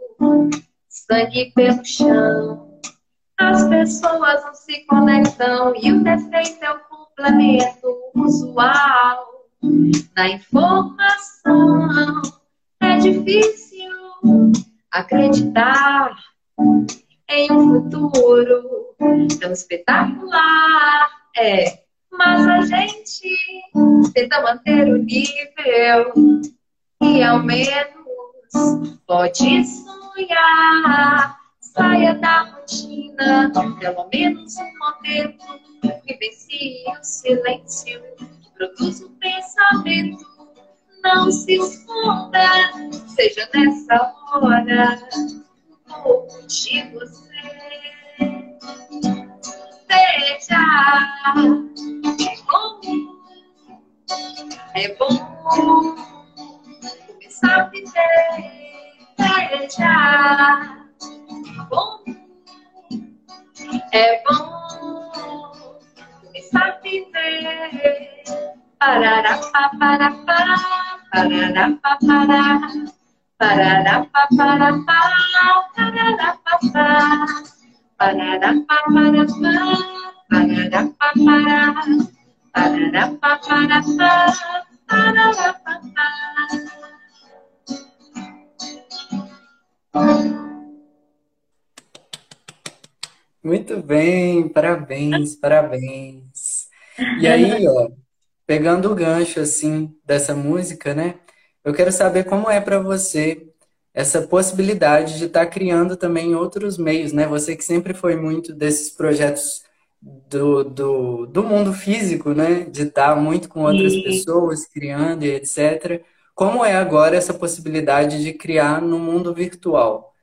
Speaker 2: sangue pelo chão. As pessoas não se conectam e o defeito é o complemento usual. na informação. É difícil acreditar em um futuro tão espetacular. É, mas a gente tenta manter o nível e ao menos pode sonhar. Saia da rotina, pelo menos um momento, vivencie o silêncio que produz um pensamento. Não se esconda, seja nessa hora um pouco de você. Veja, é bom, é bom começar a viver. Veja Tá bom. É bom estar viver. Parará, papará, pará, parará, papará. Parará, papará, pará, parará, papará. Parará, papará, parará, papará. Parará, papará, parará, papará.
Speaker 1: Muito bem, parabéns, parabéns. E aí, ó, pegando o gancho assim dessa música, né? Eu quero saber como é para você essa possibilidade de estar tá criando também outros meios, né? Você que sempre foi muito desses projetos do, do, do mundo físico, né? De estar tá muito com outras pessoas, criando e etc. Como é agora essa possibilidade de criar no mundo virtual?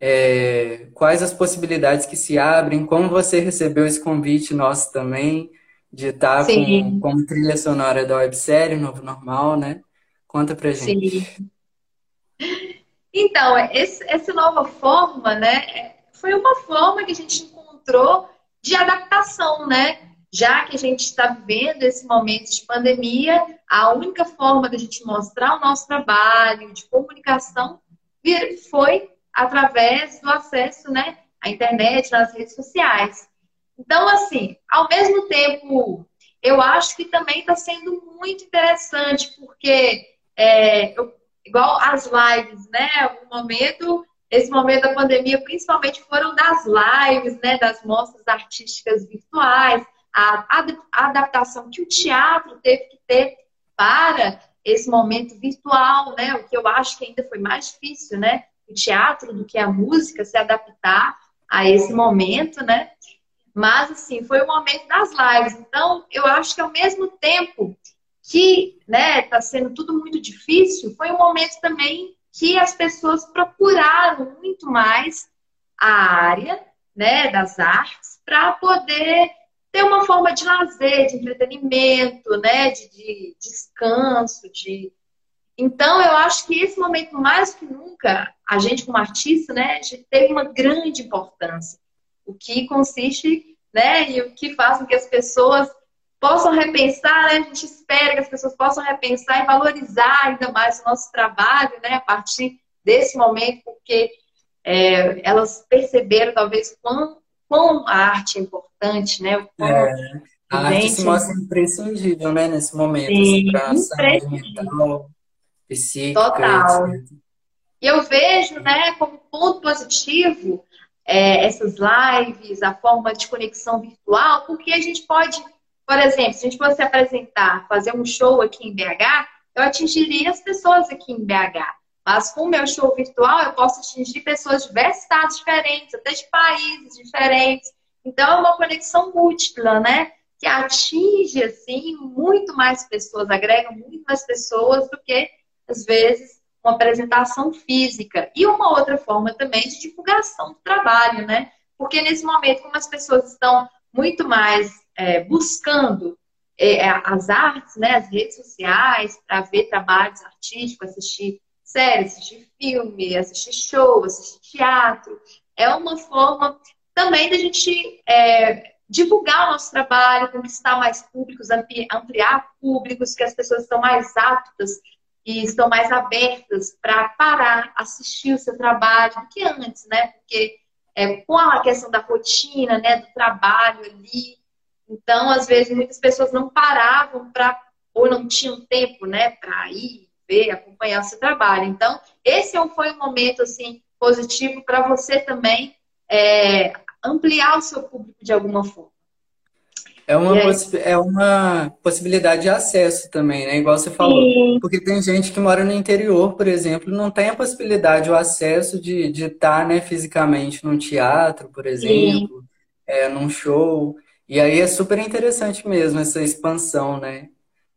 Speaker 1: É, quais as possibilidades que se abrem, como você recebeu esse convite nosso também, de estar com, como trilha sonora da websérie Novo Normal, né? Conta pra gente. Sim.
Speaker 2: Então, esse, essa nova forma, né, foi uma forma que a gente encontrou de adaptação, né? Já que a gente está vivendo esse momento de pandemia, a única forma da gente mostrar o nosso trabalho de comunicação foi através do acesso né, à internet, nas redes sociais. Então, assim, ao mesmo tempo, eu acho que também está sendo muito interessante, porque é, eu, igual as lives, né? Algum momento, esse momento da pandemia, principalmente foram das lives, né? Das mostras artísticas virtuais, a, a adaptação que o teatro teve que ter para esse momento virtual, né? O que eu acho que ainda foi mais difícil, né? O teatro do que a música, se adaptar a esse momento, né? Mas, assim, foi o momento das lives. Então, eu acho que ao mesmo tempo que, né, tá sendo tudo muito difícil, foi um momento também que as pessoas procuraram muito mais a área, né, das artes para poder ter uma forma de lazer, de entretenimento, né, de, de descanso, de então, eu acho que esse momento, mais que nunca, a gente como artista, né, teve uma grande importância. O que consiste, né, e o que faz com que as pessoas possam repensar, né, a gente espera que as pessoas possam repensar e valorizar ainda mais o nosso trabalho, né, a partir desse momento, porque é, elas perceberam talvez quão, quão a arte é importante, né, quão
Speaker 1: é, a arte se mostra imprescindível, né, nesse momento, assim, para a saúde mental psíquica.
Speaker 2: Total. E eu vejo, né, como ponto positivo é, essas lives, a forma de conexão virtual, porque a gente pode, por exemplo, se a gente fosse apresentar, fazer um show aqui em BH, eu atingiria as pessoas aqui em BH. Mas com o meu show virtual, eu posso atingir pessoas de diversos estados diferentes, até de países diferentes. Então, é uma conexão múltipla, né? Que atinge, assim, muito mais pessoas, agrega muito mais pessoas do que às vezes, uma apresentação física. E uma outra forma também de divulgação do trabalho, né? Porque nesse momento, como as pessoas estão muito mais é, buscando é, as artes, né, as redes sociais, para ver trabalhos artísticos, assistir séries, assistir filme, assistir show, assistir teatro, é uma forma também da gente é, divulgar o nosso trabalho, conquistar mais públicos, ampliar públicos, que as pessoas estão mais aptas e estão mais abertas para parar, assistir o seu trabalho do que antes, né? Porque é, com a questão da rotina, né, do trabalho ali, então às vezes muitas pessoas não paravam para ou não tinham tempo, né, para ir ver, acompanhar o seu trabalho. Então, esse é foi um momento assim positivo para você também é, ampliar o seu público de alguma forma.
Speaker 1: É uma, é uma possibilidade de acesso também, né? Igual você falou. Sim. Porque tem gente que mora no interior, por exemplo, não tem a possibilidade, o acesso de, de estar né, fisicamente num teatro, por exemplo, é, num show. E aí é super interessante mesmo essa expansão, né?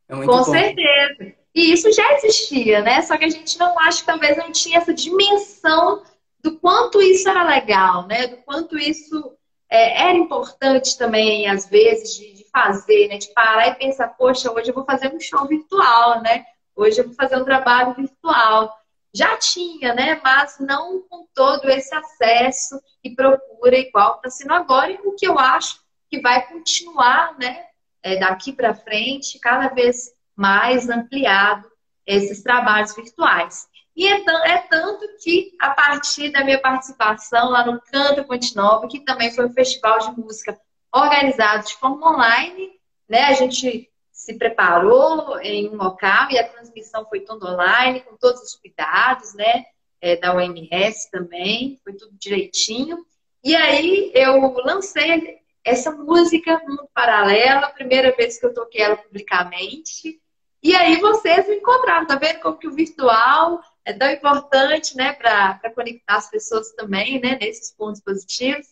Speaker 2: É Com bom. certeza. E isso já existia, né? Só que a gente não acha que talvez não tinha essa dimensão do quanto isso era legal, né? Do quanto isso é, era importante também, às vezes, de, de, fazer, né? De parar e pensar, poxa, hoje eu vou fazer um show virtual, né? Hoje eu vou fazer um trabalho virtual. Já tinha, né? Mas não com todo esse acesso e procura igual está sendo agora, e o que eu acho que vai continuar, né? É, daqui para frente, cada vez mais ampliado esses trabalhos virtuais. E é, é, tanto que, a partir da minha participação lá no Canto Ponte que também foi um festival de música organizado de forma online, né? A gente se preparou em um local e a transmissão foi toda online, com todos os cuidados, né? É, da OMS também, foi tudo direitinho. E aí eu lancei essa música Mundo Paralelo, a primeira vez que eu toquei ela publicamente. E aí vocês me encontraram, tá vendo como que o virtual é tão importante, né, para conectar as pessoas também, né, nesses pontos positivos.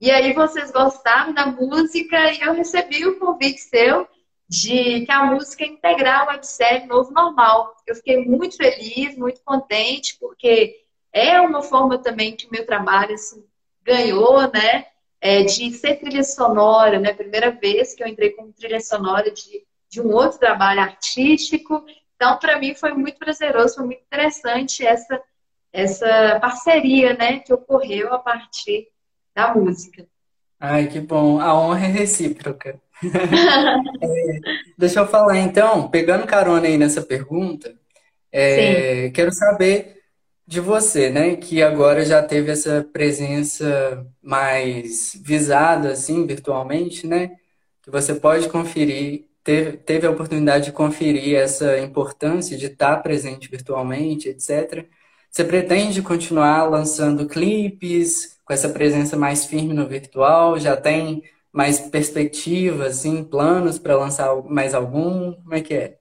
Speaker 2: E aí vocês gostaram da música e eu recebi o convite seu de que a música integrar o websérie Novo Normal. Eu fiquei muito feliz, muito contente, porque é uma forma também que o meu trabalho assim, ganhou, né, é, de ser trilha sonora, né, primeira vez que eu entrei como trilha sonora de, de um outro trabalho artístico, então, para mim foi muito prazeroso, foi muito interessante essa, essa parceria né, que ocorreu a partir da música.
Speaker 1: Ai, que bom. A honra é recíproca. é, deixa eu falar então, pegando carona aí nessa pergunta, é, quero saber de você, né, que agora já teve essa presença mais visada, assim, virtualmente, né, que você pode conferir teve, teve a oportunidade de conferir essa importância de estar presente virtualmente, etc. Você pretende continuar lançando clipes com essa presença mais firme no virtual? Já tem mais perspectivas, assim, planos para lançar mais algum? Como é que é?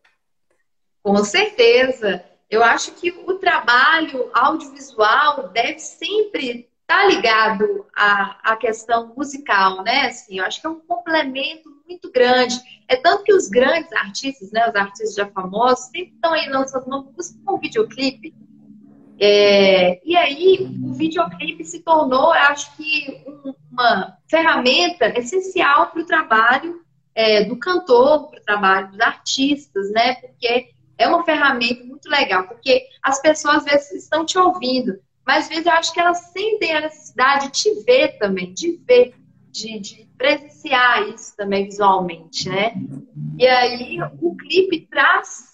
Speaker 2: Com certeza. Eu acho que o trabalho audiovisual deve sempre estar ligado à, à questão musical, né? Assim, eu acho que é um complemento muito grande. É tanto que os grandes artistas, né, os artistas já famosos, sempre estão aí lançando uma música com um videoclipe. É, e aí, o videoclipe se tornou, acho que, um, uma ferramenta essencial para o trabalho é, do cantor, para o trabalho dos artistas, né? Porque é uma ferramenta muito legal, porque as pessoas às vezes estão te ouvindo, mas às vezes eu acho que elas sentem a necessidade de te ver também, de ver, de, de presenciar isso também visualmente, né? E aí o clipe traz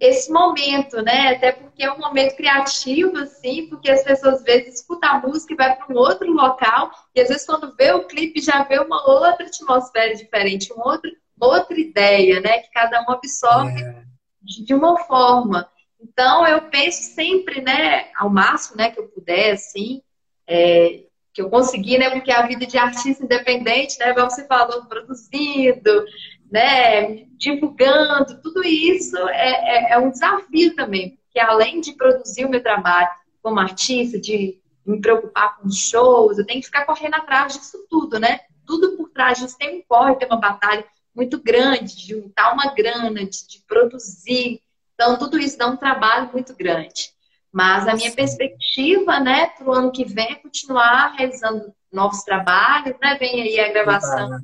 Speaker 2: esse momento, né? Até porque é um momento criativo, assim, porque as pessoas às vezes escutam a música e vai para um outro local, e às vezes quando vê o clipe já vê uma outra atmosfera diferente, uma outra, outra ideia, né? Que cada um absorve é. de uma forma. Então eu penso sempre, né, ao máximo, né, que eu puder, assim, é, que eu consegui, né? Porque a vida de artista independente, né? Como você falou, produzindo, né? Divulgando, tudo isso é, é, é um desafio também, porque além de produzir o meu trabalho como artista, de me preocupar com shows, eu tenho que ficar correndo atrás disso tudo, né? Tudo por trás disso tem um corre, tem uma batalha muito grande de juntar uma grana, de, de produzir. Então, tudo isso dá um trabalho muito grande. Mas a minha perspectiva, né, para o ano que vem é continuar realizando novos trabalhos, né? Vem aí a gravação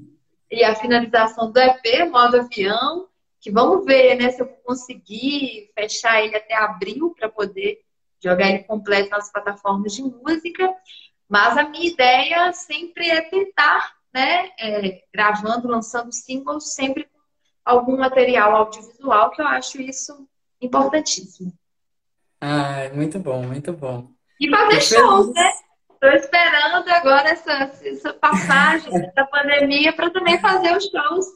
Speaker 2: e a finalização do EP, modo avião, que vamos ver, né, se eu vou conseguir fechar ele até abril para poder jogar ele completo nas plataformas de música. Mas a minha ideia sempre é tentar, né, é, gravando, lançando singles, sempre com algum material audiovisual, que eu acho isso importantíssimo.
Speaker 1: Ah, muito bom, muito bom.
Speaker 2: E fazer shows, né? Estou esperando agora essa, essa passagem da pandemia para também fazer os shows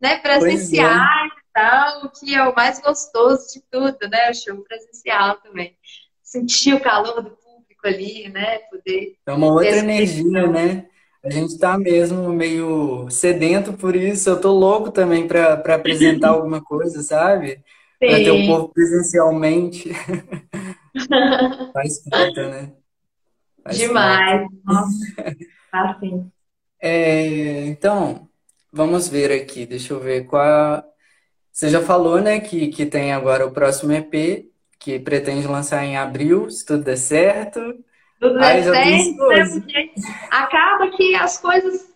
Speaker 2: né, presenciais. É. digital, que é o mais gostoso de tudo, né? O show presencial também. Sentir o calor do público ali, né? Poder.
Speaker 1: É uma outra energia, né? A gente tá mesmo meio sedento por isso. Eu tô louco também para apresentar alguma coisa, sabe? Para ter o povo presencialmente. Faz falta, né?
Speaker 2: Faz Demais. Nossa. Assim.
Speaker 1: É, então, vamos ver aqui. Deixa eu ver qual. Você já falou, né, que, que tem agora o próximo EP, que pretende lançar em abril, se tudo der certo.
Speaker 2: Tudo der certo, né? acaba que as coisas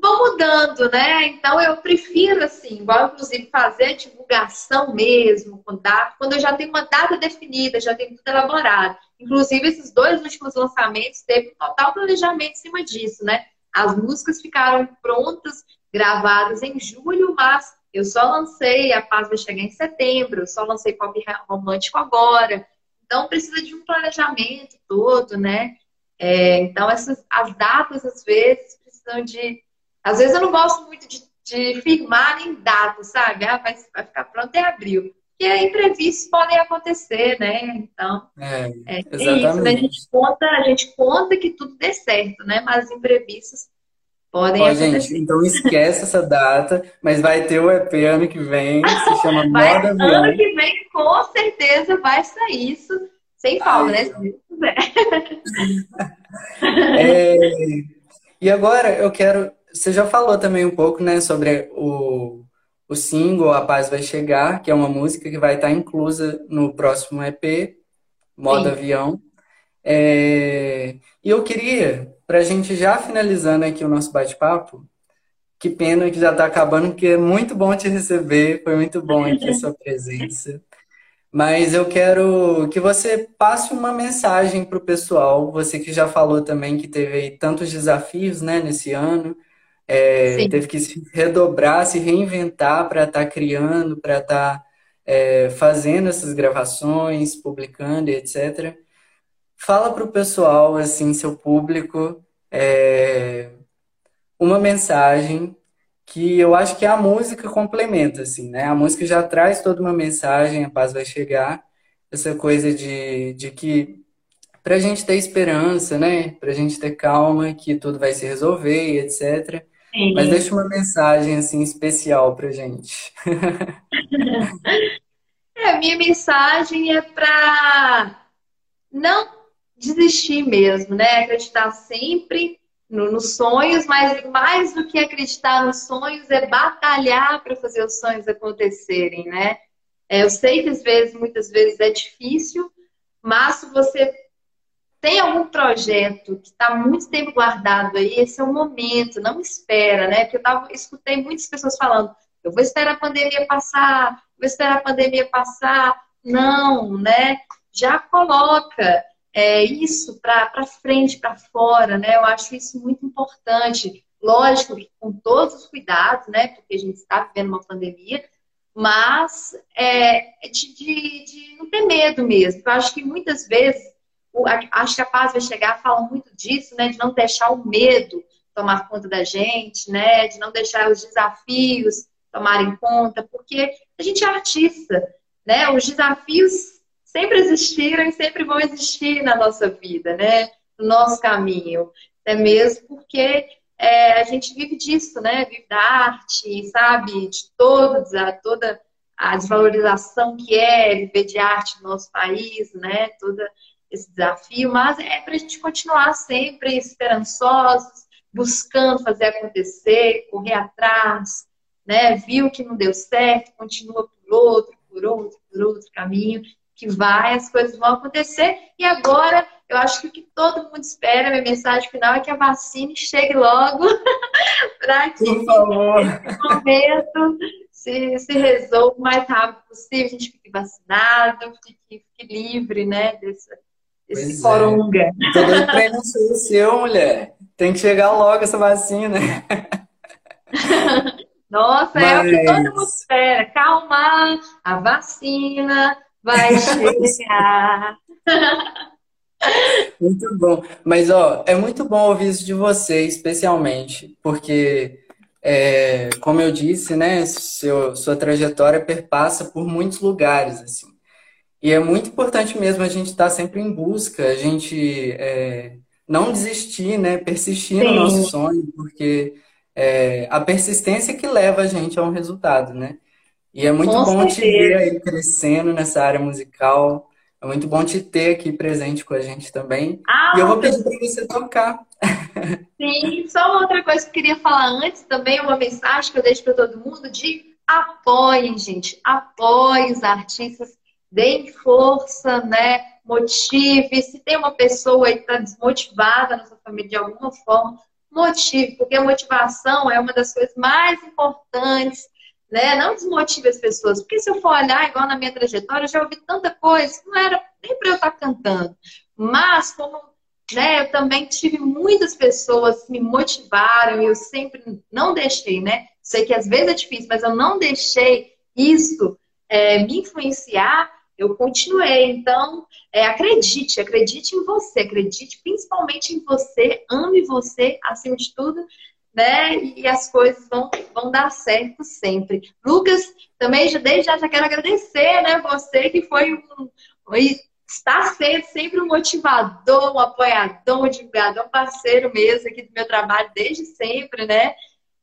Speaker 2: vão mudando, né? Então eu prefiro, assim, igual inclusive fazer divulgação mesmo, quando eu já tenho uma data definida, já tenho tudo elaborado. Inclusive, esses dois últimos lançamentos teve um total planejamento em cima disso, né? As músicas ficaram prontas, gravadas em julho, mas eu só lancei A Paz Vai Chegar em setembro, eu só lancei Pop Romântico agora. Então, precisa de um planejamento todo, né? É, então, essas, as datas, às vezes, precisam de. Às vezes, eu não gosto muito de, de firmar em data, sabe? Ah, vai, vai ficar pronto em abril porque imprevistos podem acontecer, né? Então,
Speaker 1: é,
Speaker 2: é, é isso, né? A gente, conta, a gente conta que tudo dê certo, né? Mas imprevistos podem Ó, acontecer.
Speaker 1: Gente, então esquece essa data, mas vai ter o EP ano que vem, se chama vai, Moda.
Speaker 2: Ano que vem, com certeza, vai sair isso, sem falta, né?
Speaker 1: é, e agora eu quero... Você já falou também um pouco, né, sobre o o single A Paz Vai Chegar, que é uma música que vai estar inclusa no próximo EP, Modo Sim. Avião. É... E eu queria, para a gente já finalizando aqui o nosso bate-papo, que pena que já está acabando, porque é muito bom te receber, foi muito bom aqui a sua presença. Mas eu quero que você passe uma mensagem para o pessoal, você que já falou também que teve tantos desafios né, nesse ano, é, teve que se redobrar, se reinventar para estar tá criando, para estar tá, é, fazendo essas gravações, publicando, etc. Fala para o pessoal, assim, seu público, é, uma mensagem que eu acho que a música complementa, assim, né? A música já traz toda uma mensagem, a paz vai chegar, essa coisa de, de que para a gente ter esperança, né? Para a gente ter calma, que tudo vai se resolver, etc. Sim. Mas deixa uma mensagem assim especial pra gente.
Speaker 2: é, a minha mensagem é para não desistir mesmo, né? Acreditar sempre no, nos sonhos, mas mais do que acreditar nos sonhos é batalhar para fazer os sonhos acontecerem, né? É, eu sei que às vezes, muitas vezes é difícil, mas se você tem algum projeto que está muito tempo guardado aí, esse é o momento, não espera, né? Porque eu tava, escutei muitas pessoas falando, eu vou esperar a pandemia passar, vou esperar a pandemia passar. Não, né? Já coloca é, isso para frente, para fora, né? Eu acho isso muito importante. Lógico que com todos os cuidados, né? Porque a gente está vivendo uma pandemia, mas é, de, de, de não ter medo mesmo. Eu acho que muitas vezes acho que a paz vai chegar, falam muito disso, né? De não deixar o medo tomar conta da gente, né? De não deixar os desafios tomarem conta, porque a gente é artista, né? Os desafios sempre existiram e sempre vão existir na nossa vida, né? No nosso caminho. É mesmo porque é, a gente vive disso, né? Vive da arte, sabe? De todos, a, toda a desvalorização que é viver de arte no nosso país, né? Toda esse desafio, mas é para a gente continuar sempre esperançosos, buscando fazer acontecer, correr atrás, né? Viu que não deu certo, continua por outro, por outro, por outro caminho, que vai, as coisas vão acontecer. E agora, eu acho que o que todo mundo espera, minha mensagem final é que a vacina chegue logo para que esse momento se, se resolva o mais rápido possível, a gente fique vacinado, fique, fique livre, né, dessa esse coronga. É.
Speaker 1: Tô doido pra ir no seu, mulher. Tem que chegar logo essa vacina.
Speaker 2: Nossa, Mas... é o que todo mundo espera. Calma, a vacina vai chegar.
Speaker 1: Muito bom. Mas, ó, é muito bom ouvir isso de você, especialmente, porque é, como eu disse, né, seu, sua trajetória perpassa por muitos lugares, assim. E é muito importante mesmo a gente estar tá sempre em busca, a gente é, não desistir, né, persistir Sim. no nosso sonho, porque é, a persistência que leva a gente a um resultado, né? E é muito Com bom certeza. te ver aí crescendo nessa área musical. É muito bom te ter aqui presente com a gente também. Ah, e eu vou pedir para você tocar.
Speaker 2: Sim, só uma outra coisa que eu queria falar antes também, uma mensagem que eu deixo para todo mundo de apoiem, gente. Apoiem os artistas, deem força, né? Motive. Se tem uma pessoa que está desmotivada na sua família de alguma forma, motive, porque a motivação é uma das coisas mais importantes né? Não desmotive as pessoas, porque se eu for olhar, igual na minha trajetória, eu já ouvi tanta coisa que não era nem para eu estar tá cantando. Mas, como né, eu também tive muitas pessoas que me motivaram e eu sempre não deixei, né? Sei que às vezes é difícil, mas eu não deixei isso é, me influenciar, eu continuei. Então, é, acredite, acredite em você, acredite principalmente em você, ame você acima de tudo né? E as coisas vão, vão dar certo sempre. Lucas, também desde já, já quero agradecer, né? Você que foi um, está sendo sempre um motivador, um apoiador, um divulgador, um parceiro mesmo aqui do meu trabalho desde sempre, né?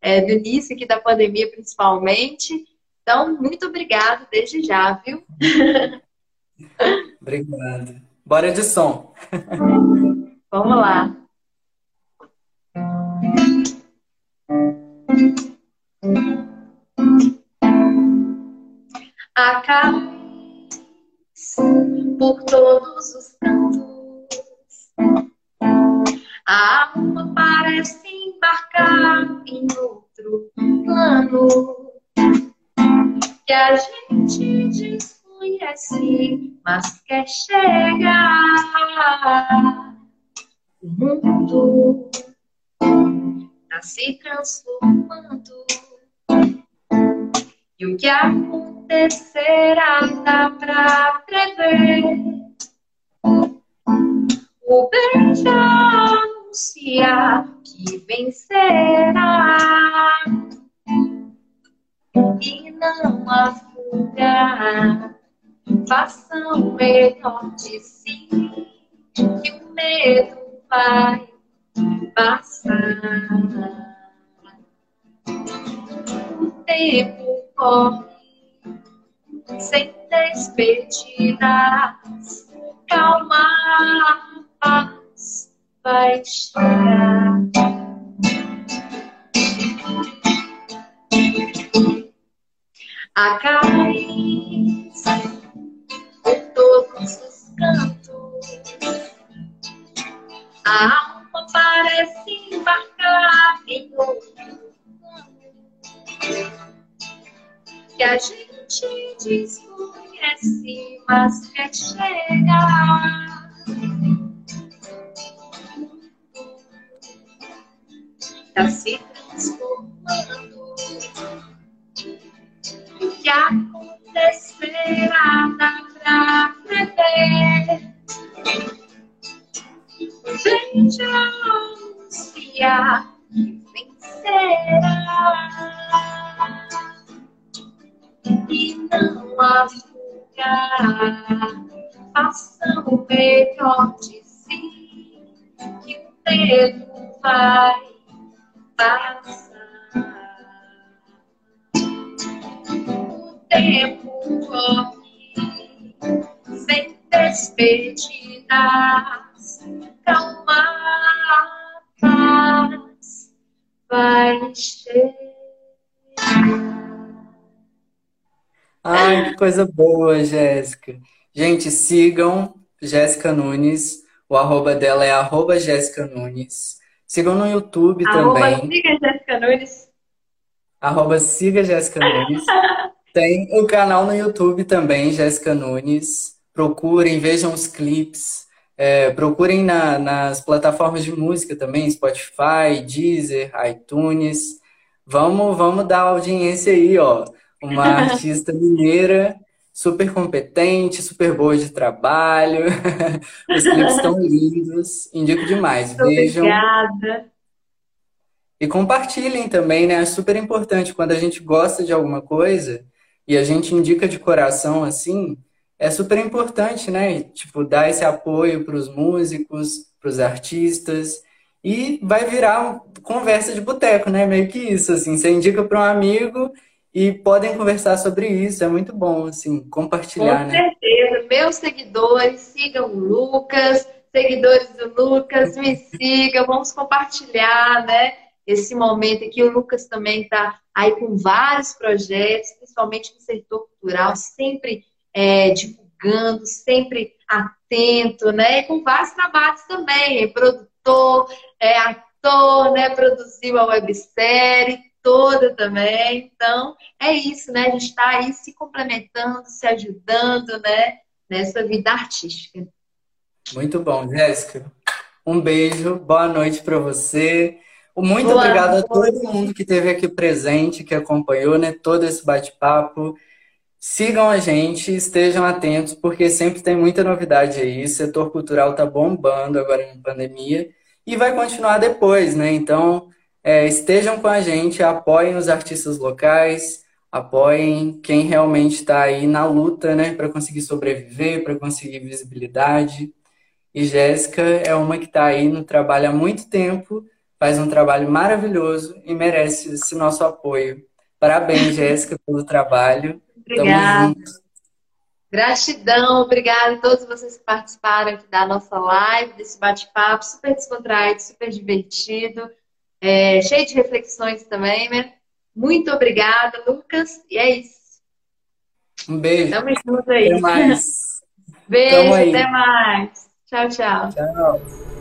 Speaker 2: É, do início aqui da pandemia, principalmente. Então, muito obrigado desde já, viu?
Speaker 1: Obrigado. Bora de som.
Speaker 2: Vamos lá. A caminhos por todos os cantos. A alma parece embarcar em outro plano que a gente desconhece, mas quer chegar. O mundo está se transformando. E o que acontecerá dá pra prever. O bem já anuncia que vencerá. E não há fuga. Façam melhor de si, que o medo vai passar. O tempo corre sem despedidas. Calma, paz vai chegar. A cair A parece embarcar em outro que a gente desconhece, mas quer chegar. Está se transformando. O que acontecerá dá Veja anunciar que vencerá. E não há fuga. Faça melhor de si, que o tempo vai passar. O tempo corre sem despedida calma, paz vai chegar.
Speaker 1: Ai, que coisa boa, Jéssica. Gente, sigam Jéssica Nunes. O arroba dela é arroba Jéssica Nunes. Sigam no YouTube arroba também.
Speaker 2: Siga Jéssica Nunes.
Speaker 1: Arroba siga Jéssica Nunes. Tem o canal no YouTube também, Jéssica Nunes. Procurem, vejam os clipes. É, procurem na, nas plataformas de música também, Spotify, Deezer, iTunes. Vamos, vamos dar audiência aí, ó. Uma artista mineira super competente, super boa de trabalho. Os clipes estão lindos. Indico demais. Vejam.
Speaker 2: Obrigada.
Speaker 1: E compartilhem também, né? É super importante quando a gente gosta de alguma coisa e a gente indica de coração assim, é super importante, né? Tipo, dar esse apoio para os músicos, para os artistas e vai virar uma conversa de boteco, né? Meio que isso, assim, você indica para um amigo e podem conversar sobre isso, é muito bom, assim, compartilhar,
Speaker 2: Com né? Com certeza, meus seguidores, sigam o Lucas, seguidores do Lucas, me sigam, vamos compartilhar, né? Esse momento aqui, o Lucas também está aí com vários projetos, principalmente no setor cultural, sempre é, divulgando, sempre atento, né? E com vários trabalhos também, é produtor, é ator, né? Produziu a websérie toda também. Então, é isso, né? A gente está aí se complementando, se ajudando, né? Nessa vida artística.
Speaker 1: Muito bom, Jéssica. Um beijo, boa noite para você. Muito boa obrigado noite. a todo mundo que esteve aqui presente, que acompanhou, né? Todo esse bate-papo. Sigam a gente, estejam atentos, porque sempre tem muita novidade aí. O setor cultural está bombando agora na pandemia e vai continuar depois, né? Então, é, estejam com a gente, apoiem os artistas locais, apoiem quem realmente está aí na luta, né, para conseguir sobreviver, para conseguir visibilidade. E Jéssica é uma que está aí no trabalho há muito tempo, faz um trabalho maravilhoso e merece esse nosso apoio. Parabéns, Jéssica, pelo trabalho.
Speaker 2: Obrigada. Gratidão, obrigada a todos vocês que participaram aqui da nossa live, desse bate-papo super descontraído, super divertido, é, cheio de reflexões também, né? Muito obrigada, Lucas, e é isso.
Speaker 1: Um beijo.
Speaker 2: Tamo junto aí.
Speaker 1: Até mais.
Speaker 2: Beijo, até mais. Tchau, tchau. Tchau.